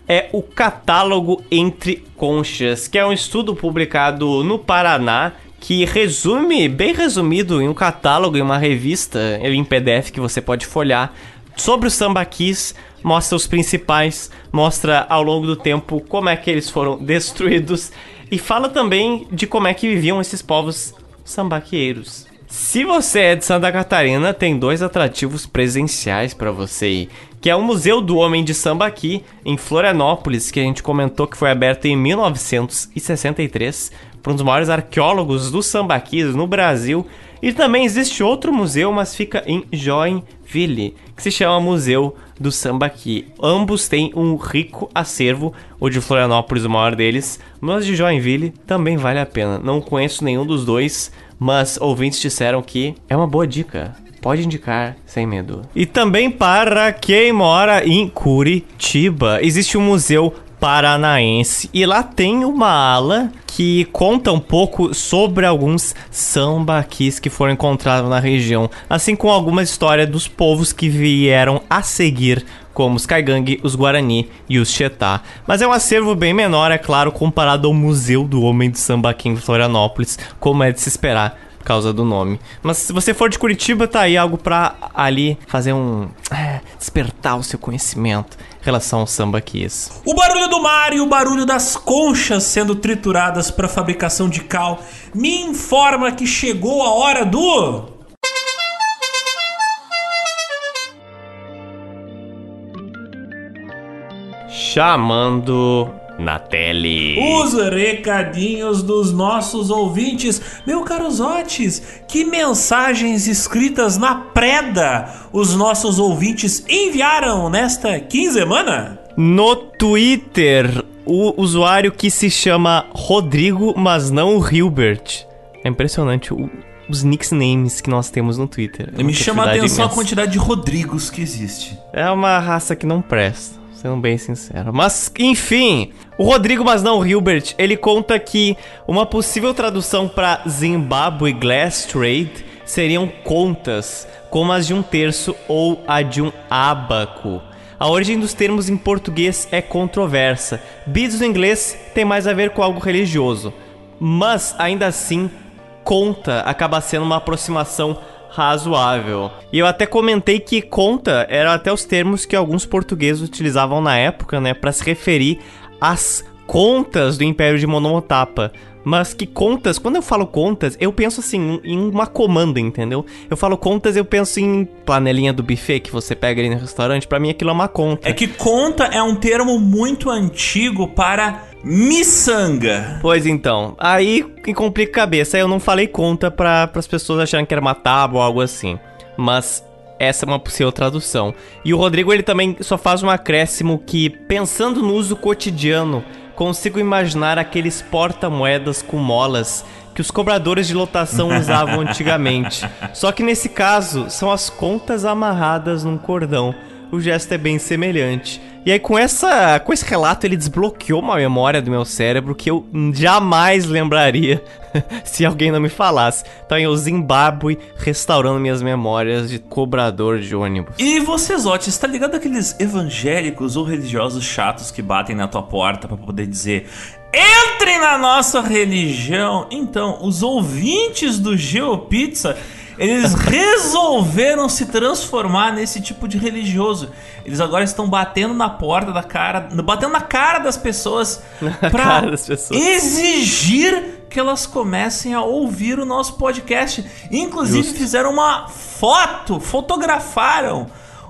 é o Catálogo Entre Conchas, que é um estudo publicado no Paraná que resume, bem resumido, em um catálogo, em uma revista, em PDF que você pode folhar, sobre o sambaquis, mostra os principais, mostra ao longo do tempo como é que eles foram destruídos e fala também de como é que viviam esses povos sambaqueiros. Se você é de Santa Catarina, tem dois atrativos presenciais para você ir, que é o Museu do Homem de Sambaqui, em Florianópolis, que a gente comentou que foi aberto em 1963 por um dos maiores arqueólogos dos sambaquis no Brasil. E também existe outro museu, mas fica em Joinville, que se chama Museu do Sambaqui. Ambos têm um rico acervo, o de Florianópolis o maior deles, mas de Joinville também vale a pena. Não conheço nenhum dos dois, mas ouvintes disseram que é uma boa dica. Pode indicar sem medo. E também para quem mora em Curitiba, existe um museu paranaense e lá tem uma ala que conta um pouco sobre alguns sambaquis que foram encontrados na região, assim como alguma história dos povos que vieram a seguir como os Kaigang, os Guarani e os Chetá. Mas é um acervo bem menor, é claro, comparado ao Museu do Homem do Samba aqui em Florianópolis, como é de se esperar por causa do nome. Mas se você for de Curitiba, tá aí algo pra ali fazer um. É, despertar o seu conhecimento em relação ao samba kiss. O barulho do mar e o barulho das conchas sendo trituradas para fabricação de cal me informa que chegou a hora do. Chamando na tele. Os recadinhos dos nossos ouvintes. Meu caro Zotes, que mensagens escritas na preda os nossos ouvintes enviaram nesta quinzena? No Twitter, o usuário que se chama Rodrigo, mas não o Hilbert. É impressionante o, os nicknames que nós temos no Twitter. É Me chama a atenção imensa. a quantidade de Rodrigos que existe. É uma raça que não presta sendo bem sincero. Mas, enfim, o Rodrigo, mas não o Hilbert, ele conta que uma possível tradução para Zimbabwe Glass Trade seriam contas, como as de um terço ou a de um abaco. A origem dos termos em português é controversa. Beads no inglês tem mais a ver com algo religioso, mas ainda assim, conta acaba sendo uma aproximação razoável. E eu até comentei que conta era até os termos que alguns portugueses utilizavam na época, né, para se referir às contas do Império de Monomotapa. Mas que contas, quando eu falo contas, eu penso assim em uma comanda, entendeu? Eu falo contas, eu penso em panelinha do buffet que você pega ali no restaurante, para mim aquilo é uma conta. É que conta é um termo muito antigo para miçanga. Pois então, aí que complica a cabeça. Eu não falei conta para as pessoas acharem que era uma tábua ou algo assim. Mas essa é uma possível tradução. E o Rodrigo ele também só faz um acréscimo que, pensando no uso cotidiano, consigo imaginar aqueles porta-moedas com molas que os cobradores de lotação usavam antigamente. Só que nesse caso, são as contas amarradas num cordão. O gesto é bem semelhante. E aí com essa, com esse relato ele desbloqueou uma memória do meu cérebro que eu jamais lembraria se alguém não me falasse. Então eu Zimbábue restaurando minhas memórias de cobrador de ônibus. E você, Zotti, está ligado aqueles evangélicos ou religiosos chatos que batem na tua porta para poder dizer Entrem na nossa religião! Então, os ouvintes do GeoPizza eles resolveram se transformar nesse tipo de religioso. Eles agora estão batendo na porta da cara, batendo na cara das pessoas para exigir que elas comecem a ouvir o nosso podcast. Inclusive Justo. fizeram uma foto, fotografaram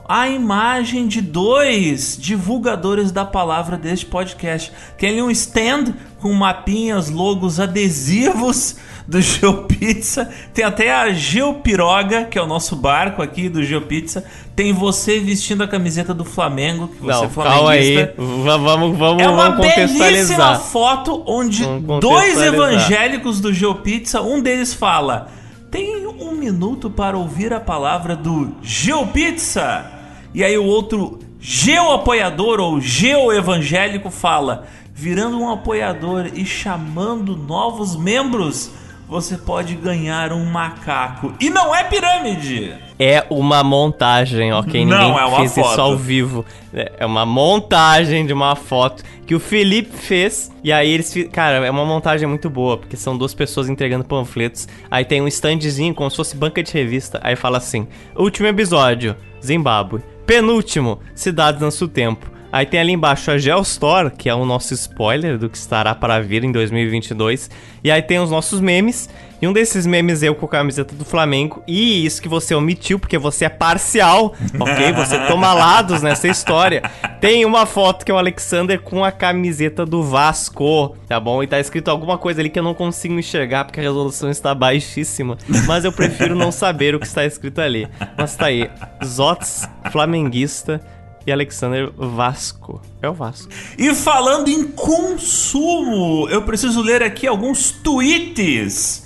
a imagem de dois divulgadores da palavra deste podcast. Tem ali um stand com mapinhas, logos adesivos do GeoPizza. Tem até a Geopiroga, que é o nosso barco aqui do GeoPizza. Tem você vestindo a camiseta do Flamengo, que você Não, é flamenguista. Calma aí. Vamos, vamos, é uma vamos belíssima foto onde dois evangélicos do GeoPizza, um deles fala: "Tem um minuto para ouvir a palavra do GeoPizza". E aí o outro geoapoiador ou geoevangélico fala: virando um apoiador e chamando novos membros você pode ganhar um macaco. E não é pirâmide! É uma montagem, ok? Ninguém não é uma fez foto. isso ao vivo. É uma montagem de uma foto que o Felipe fez. E aí eles. Cara, é uma montagem muito boa, porque são duas pessoas entregando panfletos. Aí tem um standzinho, como se fosse banca de revista. Aí fala assim: Último episódio, Zimbábue. Penúltimo, Cidades Nosso Tempo. Aí tem ali embaixo a Geostore, que é o nosso spoiler do que estará para vir em 2022. E aí tem os nossos memes. E um desses memes eu com a camiseta do Flamengo. E isso que você omitiu, porque você é parcial, ok? Você toma lados nessa história. Tem uma foto que é o Alexander com a camiseta do Vasco, tá bom? E tá escrito alguma coisa ali que eu não consigo enxergar porque a resolução está baixíssima. Mas eu prefiro não saber o que está escrito ali. Mas tá aí. Zots, flamenguista e Alexander Vasco. É o Vasco. E falando em consumo, eu preciso ler aqui alguns tweets.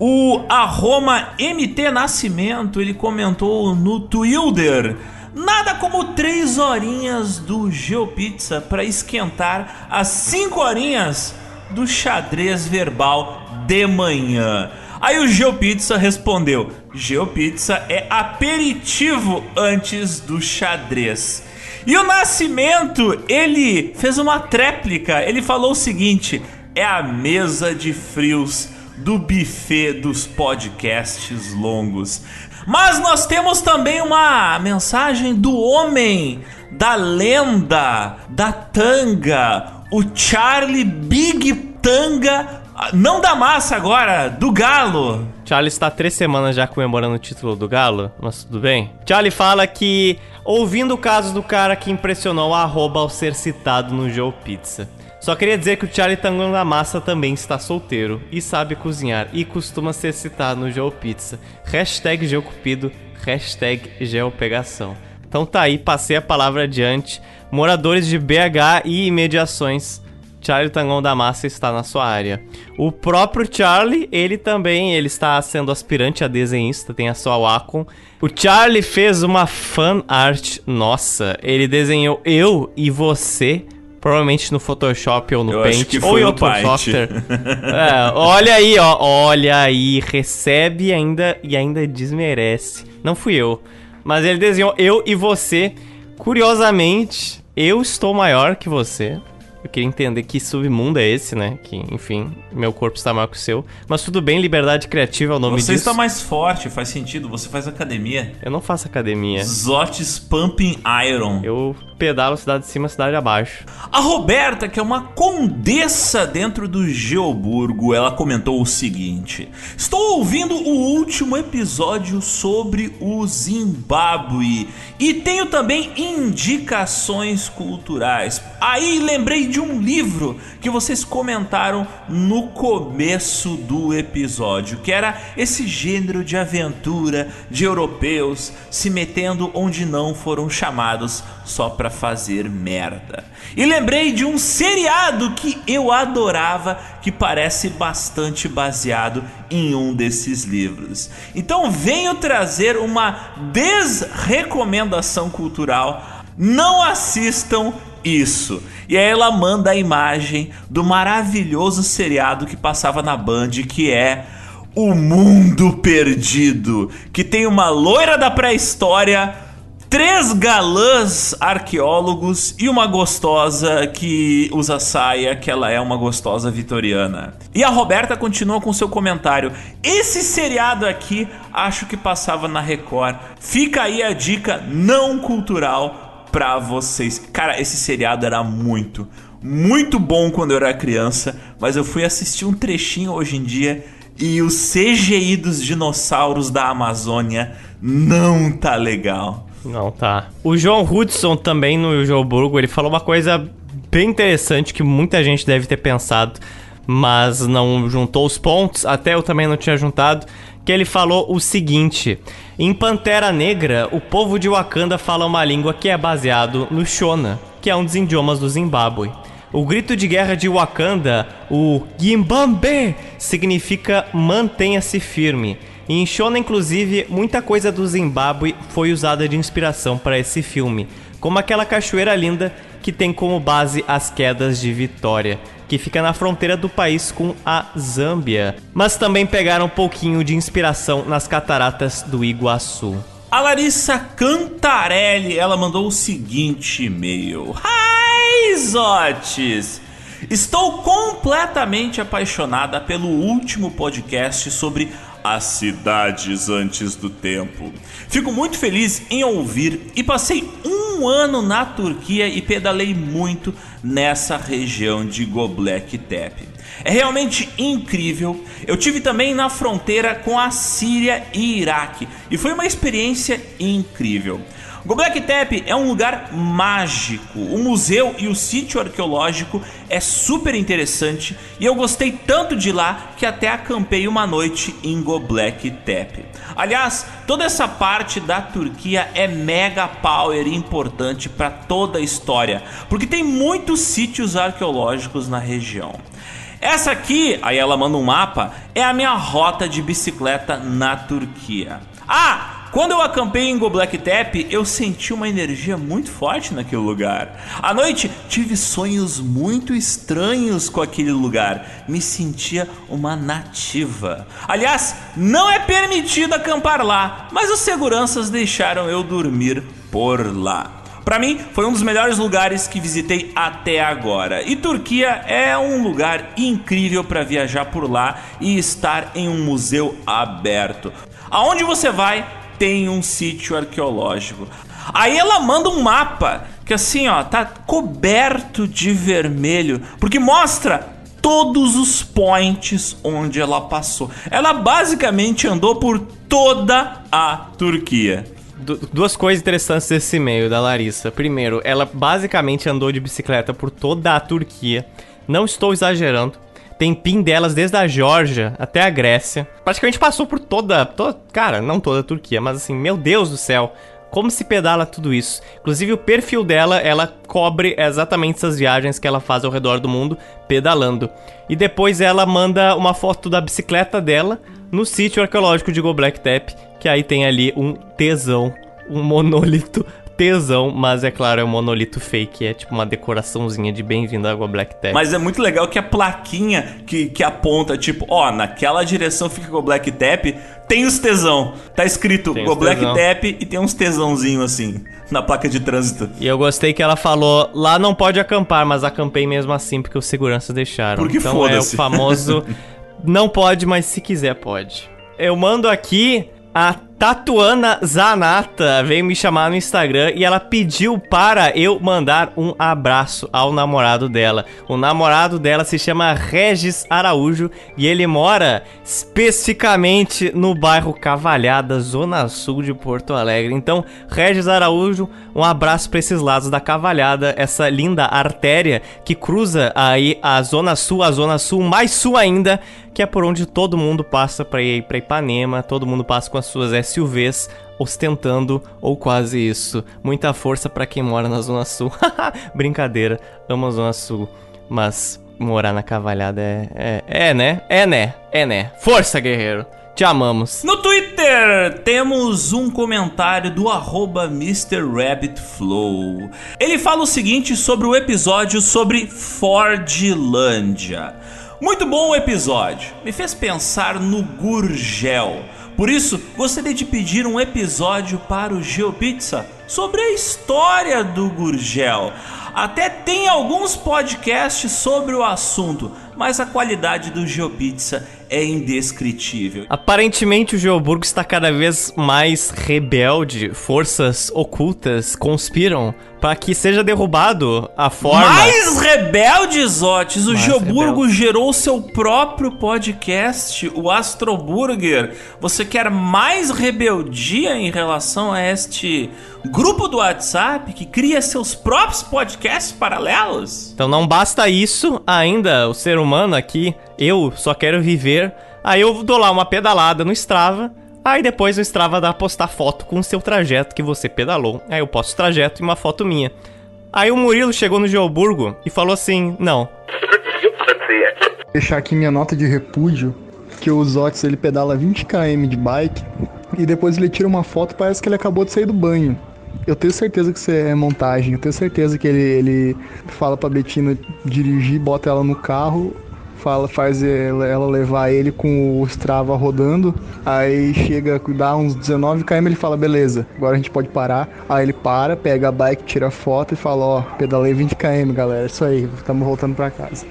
O arroba MT Nascimento, ele comentou no Twitter. Nada como três horinhas do GeoPizza para esquentar as cinco horinhas do xadrez verbal de manhã. Aí o GeoPizza respondeu: GeoPizza é aperitivo antes do xadrez. E o Nascimento, ele fez uma tréplica. Ele falou o seguinte: é a mesa de frios do buffet dos podcasts longos. Mas nós temos também uma mensagem do homem, da lenda, da tanga, o Charlie Big Tanga não da massa agora, do Galo. Charlie está três semanas já comemorando o título do Galo, mas tudo bem. Charlie fala que, ouvindo o caso do cara que impressionou a arroba ao ser citado no Joe Pizza. Só queria dizer que o Charlie Tango da Massa também está solteiro e sabe cozinhar e costuma ser citado no Joe Pizza. Hashtag Geocupido, hashtag Geopegação. Então tá aí, passei a palavra adiante. Moradores de BH e imediações Charlie Tangon da Massa está na sua área. O próprio Charlie, ele também, ele está sendo aspirante a desenhista, tem a sua Wacom. O Charlie fez uma fan art nossa. Ele desenhou eu e você Provavelmente no Photoshop ou no Eu Paint ou em outro Paint. software. é, olha aí, ó, olha aí, recebe ainda e ainda desmerece. Não fui eu, mas ele desenhou eu e você. Curiosamente, eu estou maior que você. Eu queria entender que submundo é esse, né? Que, enfim, meu corpo está maior que o seu. Mas tudo bem, liberdade criativa é o nome Você disso. está mais forte, faz sentido. Você faz academia. Eu não faço academia. Zotes Pumping Iron. Eu pedalo cidade de cima, cidade abaixo. A Roberta, que é uma condessa dentro do Geoburgo, ela comentou o seguinte: Estou ouvindo o último episódio sobre o Zimbábue e tenho também indicações culturais. Aí lembrei de um livro que vocês comentaram no começo do episódio, que era esse gênero de aventura de europeus se metendo onde não foram chamados só para fazer merda. E lembrei de um seriado que eu adorava, que parece bastante baseado em um desses livros. Então venho trazer uma desrecomendação cultural Não assistam isso. E aí ela manda a imagem do maravilhoso seriado que passava na Band, que é O Mundo Perdido, que tem uma loira da pré-história, três galãs arqueólogos e uma gostosa que usa saia, que ela é uma gostosa vitoriana. E a Roberta continua com seu comentário: Esse seriado aqui acho que passava na Record. Fica aí a dica não cultural pra vocês. Cara, esse seriado era muito, muito bom quando eu era criança, mas eu fui assistir um trechinho hoje em dia e o CGI dos dinossauros da Amazônia não tá legal. Não tá. O João Hudson também no Joburgo, ele falou uma coisa bem interessante que muita gente deve ter pensado, mas não juntou os pontos, até eu também não tinha juntado, que ele falou o seguinte: em Pantera Negra, o povo de Wakanda fala uma língua que é baseado no Shona, que é um dos idiomas do Zimbábue. O grito de guerra de Wakanda, o Gimbambe, significa mantenha-se firme. Em Shona, inclusive, muita coisa do Zimbábue foi usada de inspiração para esse filme, como aquela cachoeira linda que tem como base as quedas de Vitória que fica na fronteira do país com a Zâmbia, mas também pegaram um pouquinho de inspiração nas cataratas do Iguaçu. A Larissa Cantarelli, ela mandou o seguinte e-mail. Hi, Zotes! Estou completamente apaixonada pelo último podcast sobre as cidades antes do tempo. Fico muito feliz em ouvir e passei um ano na Turquia e pedalei muito nessa região de Göbekli Tepe. É realmente incrível. Eu tive também na fronteira com a Síria e Iraque e foi uma experiência incrível. Göbekli Tepe é um lugar mágico. O museu e o sítio arqueológico é super interessante e eu gostei tanto de lá que até acampei uma noite em Göbekli Tepe. Aliás, toda essa parte da Turquia é mega power e importante para toda a história, porque tem muitos sítios arqueológicos na região. Essa aqui, aí ela manda um mapa, é a minha rota de bicicleta na Turquia. Ah, quando eu acampei em Göbekli Tepe, eu senti uma energia muito forte naquele lugar. À noite, tive sonhos muito estranhos com aquele lugar. Me sentia uma nativa. Aliás, não é permitido acampar lá, mas os seguranças deixaram eu dormir por lá. Para mim, foi um dos melhores lugares que visitei até agora. E Turquia é um lugar incrível para viajar por lá e estar em um museu aberto. Aonde você vai, tem um sítio arqueológico. Aí ela manda um mapa que assim, ó, tá coberto de vermelho, porque mostra todos os points onde ela passou. Ela basicamente andou por toda a Turquia. duas coisas interessantes desse e-mail da Larissa. Primeiro, ela basicamente andou de bicicleta por toda a Turquia. Não estou exagerando. Tem pin delas desde a Geórgia até a Grécia. Praticamente passou por toda, toda. Cara, não toda a Turquia, mas assim, meu Deus do céu. Como se pedala tudo isso? Inclusive, o perfil dela, ela cobre exatamente essas viagens que ela faz ao redor do mundo pedalando. E depois ela manda uma foto da bicicleta dela no sítio arqueológico de Göbekli Tepe, que aí tem ali um tesão, um monolito tesão, mas é claro, é um monolito fake, é tipo uma decoraçãozinha de bem-vindo à Água Black Tap. Mas é muito legal que a plaquinha que, que aponta, tipo, ó, naquela direção fica o Black Tap, tem os tesão. Tá escrito o Black Tap e tem uns tesãozinho assim na placa de trânsito. E eu gostei que ela falou: lá não pode acampar, mas acampei mesmo assim porque os seguranças deixaram. Porque então é o famoso não pode, mas se quiser pode. Eu mando aqui a Tatuana Zanata veio me chamar no Instagram e ela pediu para eu mandar um abraço ao namorado dela. O namorado dela se chama Regis Araújo e ele mora especificamente no bairro Cavalhada, zona sul de Porto Alegre. Então, Regis Araújo, um abraço para esses lados da Cavalhada, essa linda artéria que cruza aí a zona sul, a zona sul mais sul ainda, que é por onde todo mundo passa para ir para Ipanema, todo mundo passa com as suas SUVs ostentando ou quase isso. Muita força para quem mora na Zona Sul. Brincadeira, amo a Zona Sul, mas morar na cavalhada é, é, é, né? É, né? É, né? Força, guerreiro! Te amamos. No Twitter, temos um comentário do arroba. Ele fala o seguinte sobre o episódio sobre Fordlândia. Muito bom o episódio, me fez pensar no Gurgel. Por isso, gostaria de pedir um episódio para o GeoPizza sobre a história do Gurgel. Até tem alguns podcasts sobre o assunto, mas a qualidade do GeoPizza é indescritível. Aparentemente o Geoburgo está cada vez mais rebelde. Forças ocultas conspiram para que seja derrubado a forma. Mais rebeldes, Otis! O Mais Geoburgo rebelde. gerou seu próprio podcast, o Astroburger. Você quer mais rebeldia em relação a este grupo do WhatsApp que cria seus próprios podcasts paralelos? Então não basta isso, ainda o ser humano aqui, eu só quero viver. Aí eu dou lá uma pedalada no Strava. Aí depois o Strava dá postar foto com o seu trajeto que você pedalou. Aí eu posto o trajeto e uma foto minha. Aí o Murilo chegou no Geoburgo e falou assim: Não, deixar aqui minha nota de repúdio, que o Zotis ele pedala 20 km de bike e depois ele tira uma foto parece que ele acabou de sair do banho. Eu tenho certeza que isso é montagem, eu tenho certeza que ele, ele fala pra Betina dirigir, bota ela no carro, fala, faz ela, levar ele com o Strava rodando, aí chega, dá uns 19 km ele fala, beleza, agora a gente pode parar. Aí ele para, pega a bike, tira a foto e fala, ó, pedalei 20 km galera, isso aí, estamos voltando pra casa.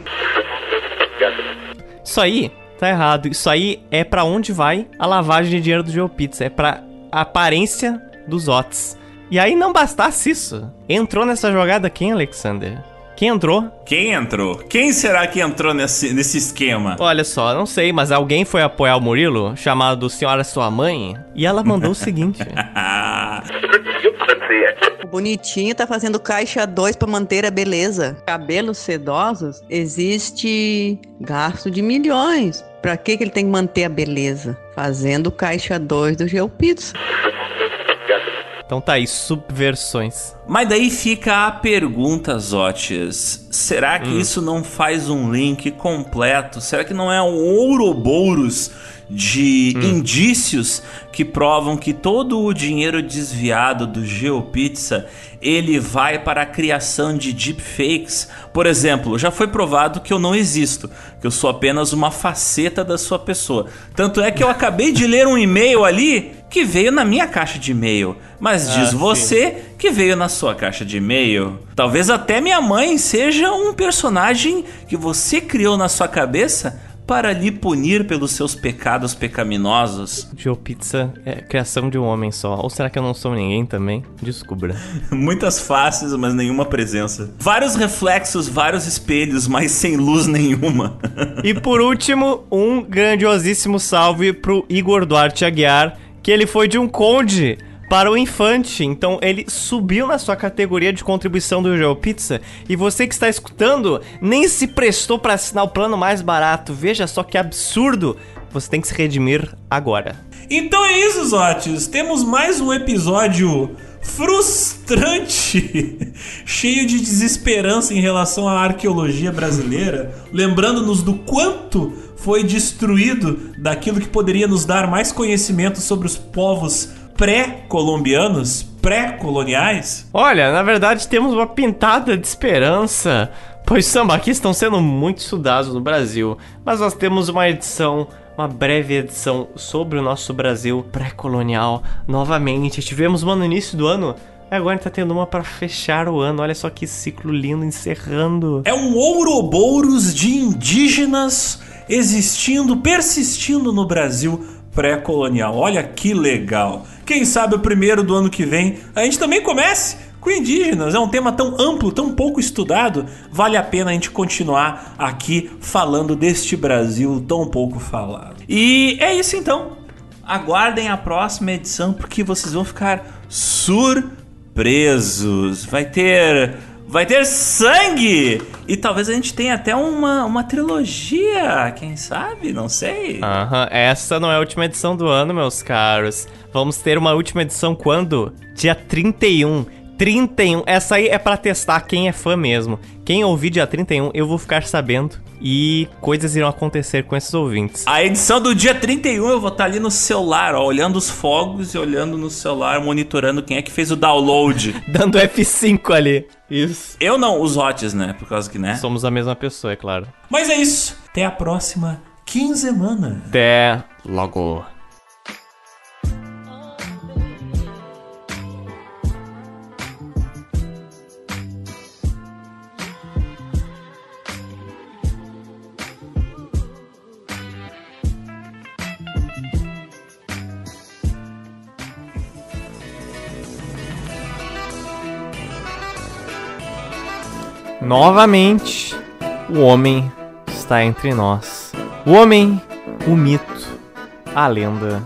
Isso aí tá errado. Isso aí é pra onde vai a lavagem de dinheiro do GeoPizza. É pra aparência dos OTS. E aí não bastasse isso. Entrou nessa jogada quem, Alexander? Quem entrou? Quem entrou? Quem será que entrou nesse, nesse esquema? Olha só, não sei, mas alguém foi apoiar o Murilo, chamado Senhora Sua Mãe, e ela mandou o seguinte. Ah, O bonitinho tá fazendo caixa 2 para manter a beleza. Cabelos sedosos, existe gasto de milhões. Pra que, que ele tem que manter a beleza? Fazendo caixa 2 do GeoPizza. Então tá aí, subversões. Mas daí fica a pergunta, Zotes. Será que isso não faz um link completo? Será que não é um ouroboros de indícios que provam que todo o dinheiro desviado do GeoPizza ele vai para a criação de deepfakes? Por exemplo, já foi provado que eu não existo, que eu sou apenas uma faceta da sua pessoa. Tanto é que eu acabei de ler um e-mail ali que veio na minha caixa de e-mail, mas diz sim. você que veio na sua caixa de e-mail. Talvez até minha mãe seja um personagem que você criou na sua cabeça para lhe punir pelos seus pecados pecaminosos. GeoPizza é criação de um homem só. Ou será que eu não sou ninguém também? Descubra. Muitas faces, mas nenhuma presença. Vários reflexos, vários espelhos, mas sem luz nenhuma. E por último, um grandiosíssimo salve pro Igor Duarte Aguiar, que ele foi de um conde para o infante. Então ele subiu na sua categoria de contribuição do GeoPizza. E você que está escutando nem se prestou para assinar o plano mais barato. Veja só que absurdo. Você tem que se redimir agora. Então é isso, Zotes. Temos mais um episódio frustrante, cheio de desesperança em relação à arqueologia brasileira, lembrando-nos do quanto foi destruído daquilo que poderia nos dar mais conhecimento sobre os povos pré-colombianos, pré-coloniais. Olha, na verdade temos uma pintada de esperança, pois sambaquis estão sendo muito estudados no Brasil, mas nós temos uma edição, uma breve edição sobre o nosso Brasil pré-colonial. Novamente, tivemos uma no início do ano, agora tá tendo uma para fechar o ano. Olha só que ciclo lindo encerrando. É um ouroboros de indígenas existindo, persistindo no Brasil pré-colonial. Olha que legal. Quem sabe o primeiro do ano que vem a gente também comece com indígenas. É um tema tão amplo, tão pouco estudado. Vale a pena a gente continuar aqui falando deste Brasil tão pouco falado. E é isso então. Aguardem a próxima edição porque vocês vão ficar surpresos. Vai ter vai ter sangue! E talvez a gente tenha até uma, uma trilogia, quem sabe? Não sei. Aham, essa não é a última edição do ano, meus caros. Vamos ter uma última edição quando? Dia 31. 31. Essa aí é pra testar quem é fã mesmo. Quem ouvir dia 31, eu vou ficar sabendo. E coisas irão acontecer com esses ouvintes. A edição do dia 31 eu vou estar ali no celular, ó, olhando os fogos e olhando no celular, monitorando quem é que fez o download. Dando F5 ali. Isso. Eu não, os hotes, né? Por causa que, né? Somos a mesma pessoa, é claro. Mas é isso. Até a próxima quinzemana. Até logo. Novamente, o homem está entre nós. O homem, o mito, a lenda.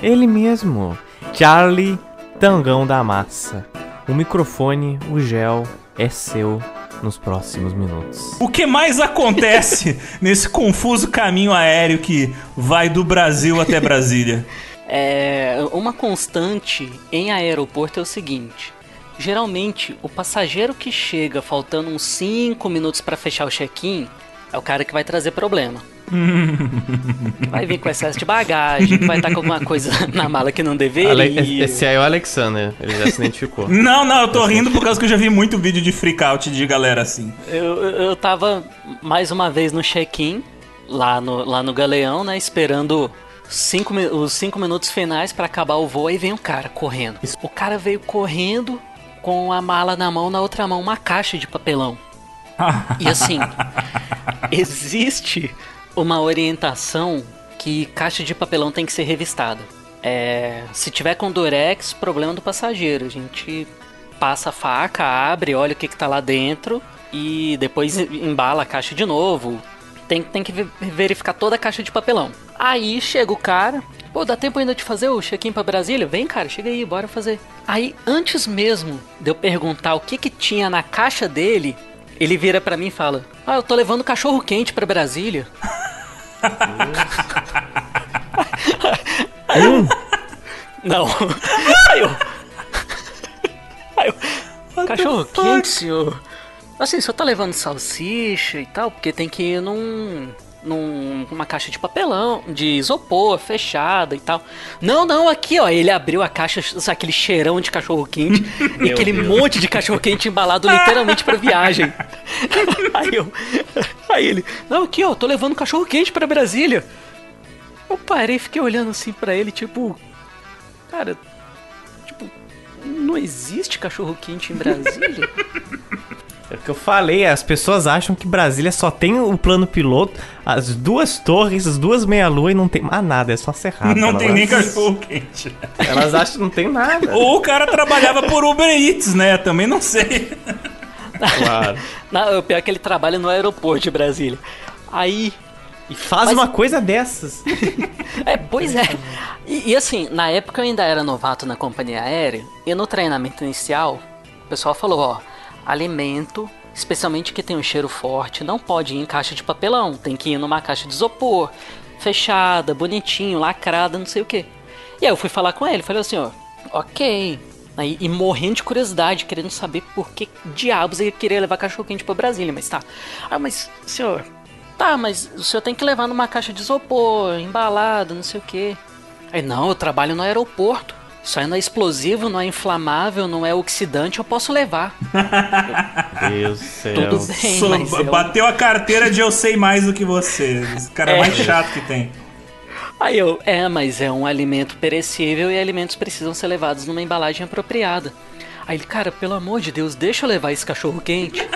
Ele mesmo, Charlie Tangão da Massa. O microfone, o gel, é seu nos próximos minutos. O que mais acontece nesse confuso caminho aéreo que vai do Brasil até Brasília? É, uma constante em aeroporto é o seguinte: geralmente o passageiro que chega faltando uns 5 minutos para fechar o check-in é o cara que vai trazer problema. vai vir com excesso de bagagem, vai estar com alguma coisa na mala que não deveria. Ale esse aí é o Alexander, ele já se identificou. não, não, eu tô rindo por causa que eu já vi muito vídeo de freakout de galera assim. Eu, eu tava mais uma vez no check-in, lá no, lá no Galeão, né, esperando cinco, os 5 minutos finais para acabar o voo, aí vem um cara correndo. O cara veio correndo com a mala na mão, na outra mão uma caixa de papelão. e assim, existe uma orientação que caixa de papelão tem que ser revistada. É, se tiver com durex, problema do passageiro. A gente passa a faca, abre, olha o que, que tá lá dentro e depois embala a caixa de novo. Tem, tem que verificar toda a caixa de papelão. Aí chega o cara, Pô, dá tempo ainda de fazer o check-in pra Brasília? Vem, cara, chega aí, bora fazer. Aí, antes mesmo de eu perguntar o que que tinha na caixa dele, ele vira para mim e fala: Ah, eu tô levando cachorro quente pra Brasília. aí eu, Não. Aí eu. Aí eu. Cachorro quente, senhor. Assim, o senhor tá levando salsicha e tal, porque tem que ir num numa caixa de papelão, de isopor, fechada e tal. Não, não, aqui, ó. Ele abriu a caixa, aquele cheirão de cachorro quente e aquele Deus. monte de cachorro quente embalado literalmente pra viagem. aí eu. Aí ele, não, aqui, ó, tô levando cachorro quente pra Brasília. Eu parei, fiquei olhando assim para ele, tipo. Cara, tipo, não existe cachorro quente em Brasília? É o que eu falei, as pessoas acham que Brasília só tem o plano piloto, as duas torres, as duas meia-lua e não tem mais nada, é só cerrado. Não tem nem cachorro quente. Elas acham que não tem nada. Ou o cara trabalhava por Uber Eats, né? Também não sei. Claro. Não, o pior é que ele trabalha no aeroporto de Brasília. Aí. E faz Mas... uma coisa dessas. é, pois é. E, e assim, na época eu ainda era novato na companhia aérea, e no treinamento inicial, o pessoal falou, ó alimento, especialmente que tem um cheiro forte, não pode ir em caixa de papelão, tem que ir numa caixa de isopor, fechada, bonitinho, lacrada, não sei o que. E aí eu fui falar com ele, falei assim, ó, ok. Aí, e morrendo de curiosidade, querendo saber por que diabos ele queria levar cachorro quente pra Brasília, mas tá. Ah, mas, senhor, tá, mas o senhor tem que levar numa caixa de isopor, embalado, não sei o que. Aí, não, eu trabalho no aeroporto. Isso aí não é explosivo, não é inflamável, não é oxidante, eu posso levar. Deus do céu. Tudo bem, so, mas Bateu eu... a carteira de eu sei mais do que você. Esse cara é mais chato que tem. Aí eu, é, mas é um alimento perecível e alimentos precisam ser levados numa embalagem apropriada. Aí ele, cara, pelo amor de Deus, deixa eu levar esse cachorro quente.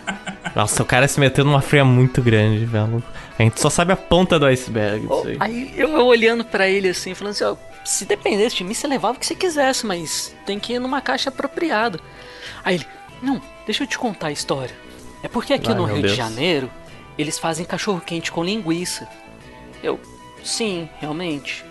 Nossa, o cara se meteu numa fria muito grande, velho. A gente só sabe a ponta do iceberg. Oh, aí. aí eu, eu olhando para ele assim, falando assim, ó, se dependesse de mim, você levava o que você quisesse, mas tem que ir numa caixa apropriada. Aí ele, não, deixa eu te contar a história. É porque aqui Ai, no Rio Deus. de Janeiro, eles fazem cachorro quente com linguiça. Eu, sim, realmente.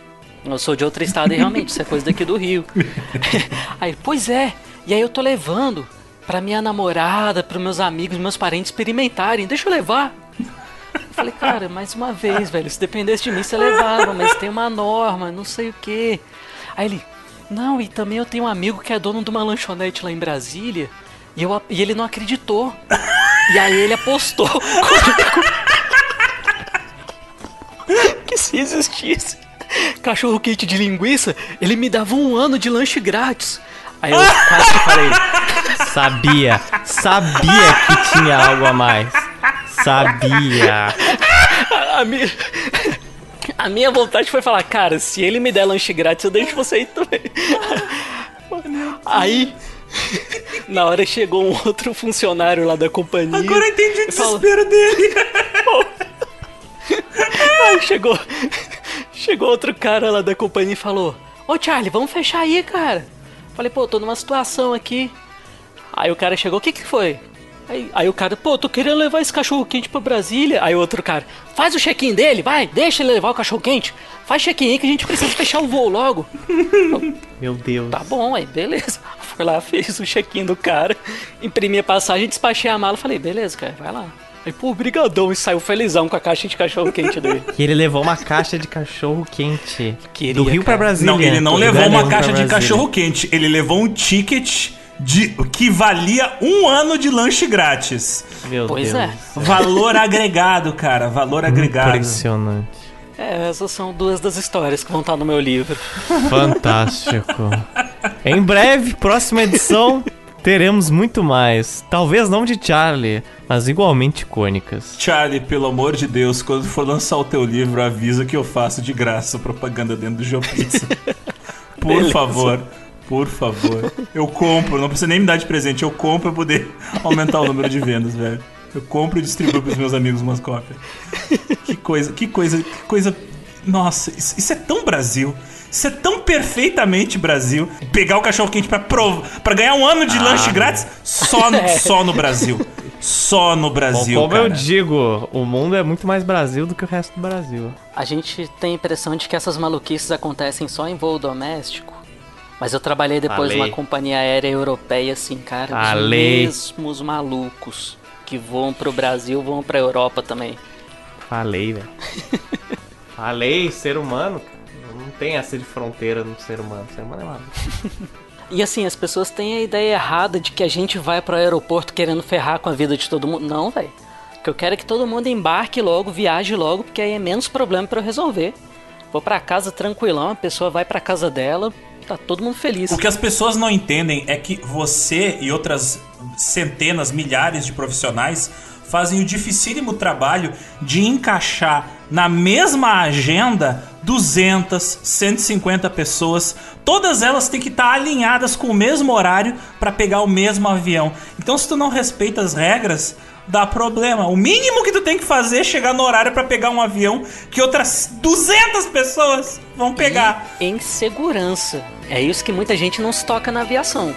Eu sou de outro estado e realmente, isso é coisa daqui do Rio. aí, pois é, e aí eu tô levando pra minha namorada, pros meus amigos, meus parentes experimentarem, deixa eu levar. Eu falei, cara, mais uma vez, velho, se dependesse de mim, você levava, mas tem uma norma, não sei o quê. Aí ele, Não, e também eu tenho um amigo que é dono de uma lanchonete lá em Brasília e, eu, e ele não acreditou. e aí ele apostou que se existisse cachorro quente de linguiça, ele me dava um ano de lanche grátis. Aí eu quase falei. Sabia, sabia que tinha algo a mais. Sabia. A, a minha, a minha vontade foi falar, cara, se ele me der lanche grátis, eu deixo você ir também. Aí, na hora chegou um outro funcionário lá da companhia. Agora eu entendi o desespero dele. Aí chegou, chegou outro cara lá da companhia e falou: Ô Charlie, vamos fechar aí, cara. Falei, pô, tô numa situação aqui. Aí o cara chegou, o que que foi? Aí, aí, o cara, pô, tô querendo levar esse cachorro quente pra Brasília. Aí o outro cara, faz o check-in dele, vai, deixa ele levar o cachorro quente. Faz check-in aí que a gente precisa fechar o voo logo. Meu Deus. Tá bom, aí, beleza. Foi lá, fez o check-in do cara, imprimi a passagem, despachei a mala. Falei, beleza, cara, vai lá. Aí, pô, brigadão, e saiu felizão com a caixa de cachorro quente dele. E ele levou uma caixa de cachorro quente. Queria, do Rio cara. pra Brasília. Não, ele não levou uma caixa de Brasília. cachorro quente. Ele levou um ticket de que valia um ano de lanche grátis. Meu Pois Deus. é. Valor agregado, cara. Valor agregado. Impressionante. É, essas são duas das histórias que vão estar no meu livro. Fantástico. em breve, próxima edição, teremos muito mais. Talvez não de Charlie, mas igualmente icônicas. Charlie, pelo amor de Deus, quando for lançar o teu livro, avisa que eu faço de graça propaganda dentro do GeoPizza. Por Beleza. favor. Por favor. Eu compro, não precisa nem me dar de presente. Eu compro pra poder aumentar o número de vendas, velho. Eu compro e distribuo pros meus amigos umas cópias. Que coisa, que coisa, que coisa. Nossa, isso, isso é tão Brasil. Isso é tão perfeitamente Brasil. Pegar o cachorro quente pra, prov... pra ganhar um ano de lanche grátis só no, só no Brasil. Só no Bom, Brasil. como cara. eu digo, o mundo é muito mais Brasil do que o resto do Brasil. A gente tem a impressão de que essas maluquices acontecem só em voo doméstico. Mas eu trabalhei depois numa companhia aérea europeia, assim, cara. Falei. Os mesmos malucos que voam pro Brasil voam pra Europa também. Falei, velho. Falei, ser humano, cara. Não tem essa de fronteira no ser humano. O ser humano é maluco. E assim, as pessoas têm a ideia errada de que a gente vai pro aeroporto querendo ferrar com a vida de todo mundo. Não, velho. O que eu quero é que todo mundo embarque logo, viaje logo, porque aí é menos problema pra eu resolver. Vou pra casa tranquilão, a pessoa vai pra casa dela, tá todo mundo feliz. O que as pessoas não entendem é que você e outras centenas, milhares de profissionais fazem o dificílimo trabalho de encaixar na mesma agenda 200, 150 pessoas. Todas elas têm que estar alinhadas com o mesmo horário para pegar o mesmo avião. Então, se tu não respeita as regras, dá problema. O mínimo que tu tem que fazer é chegar no horário para pegar um avião que outras 200 pessoas vão pegar. em segurança. É isso que muita gente não se toca na aviação.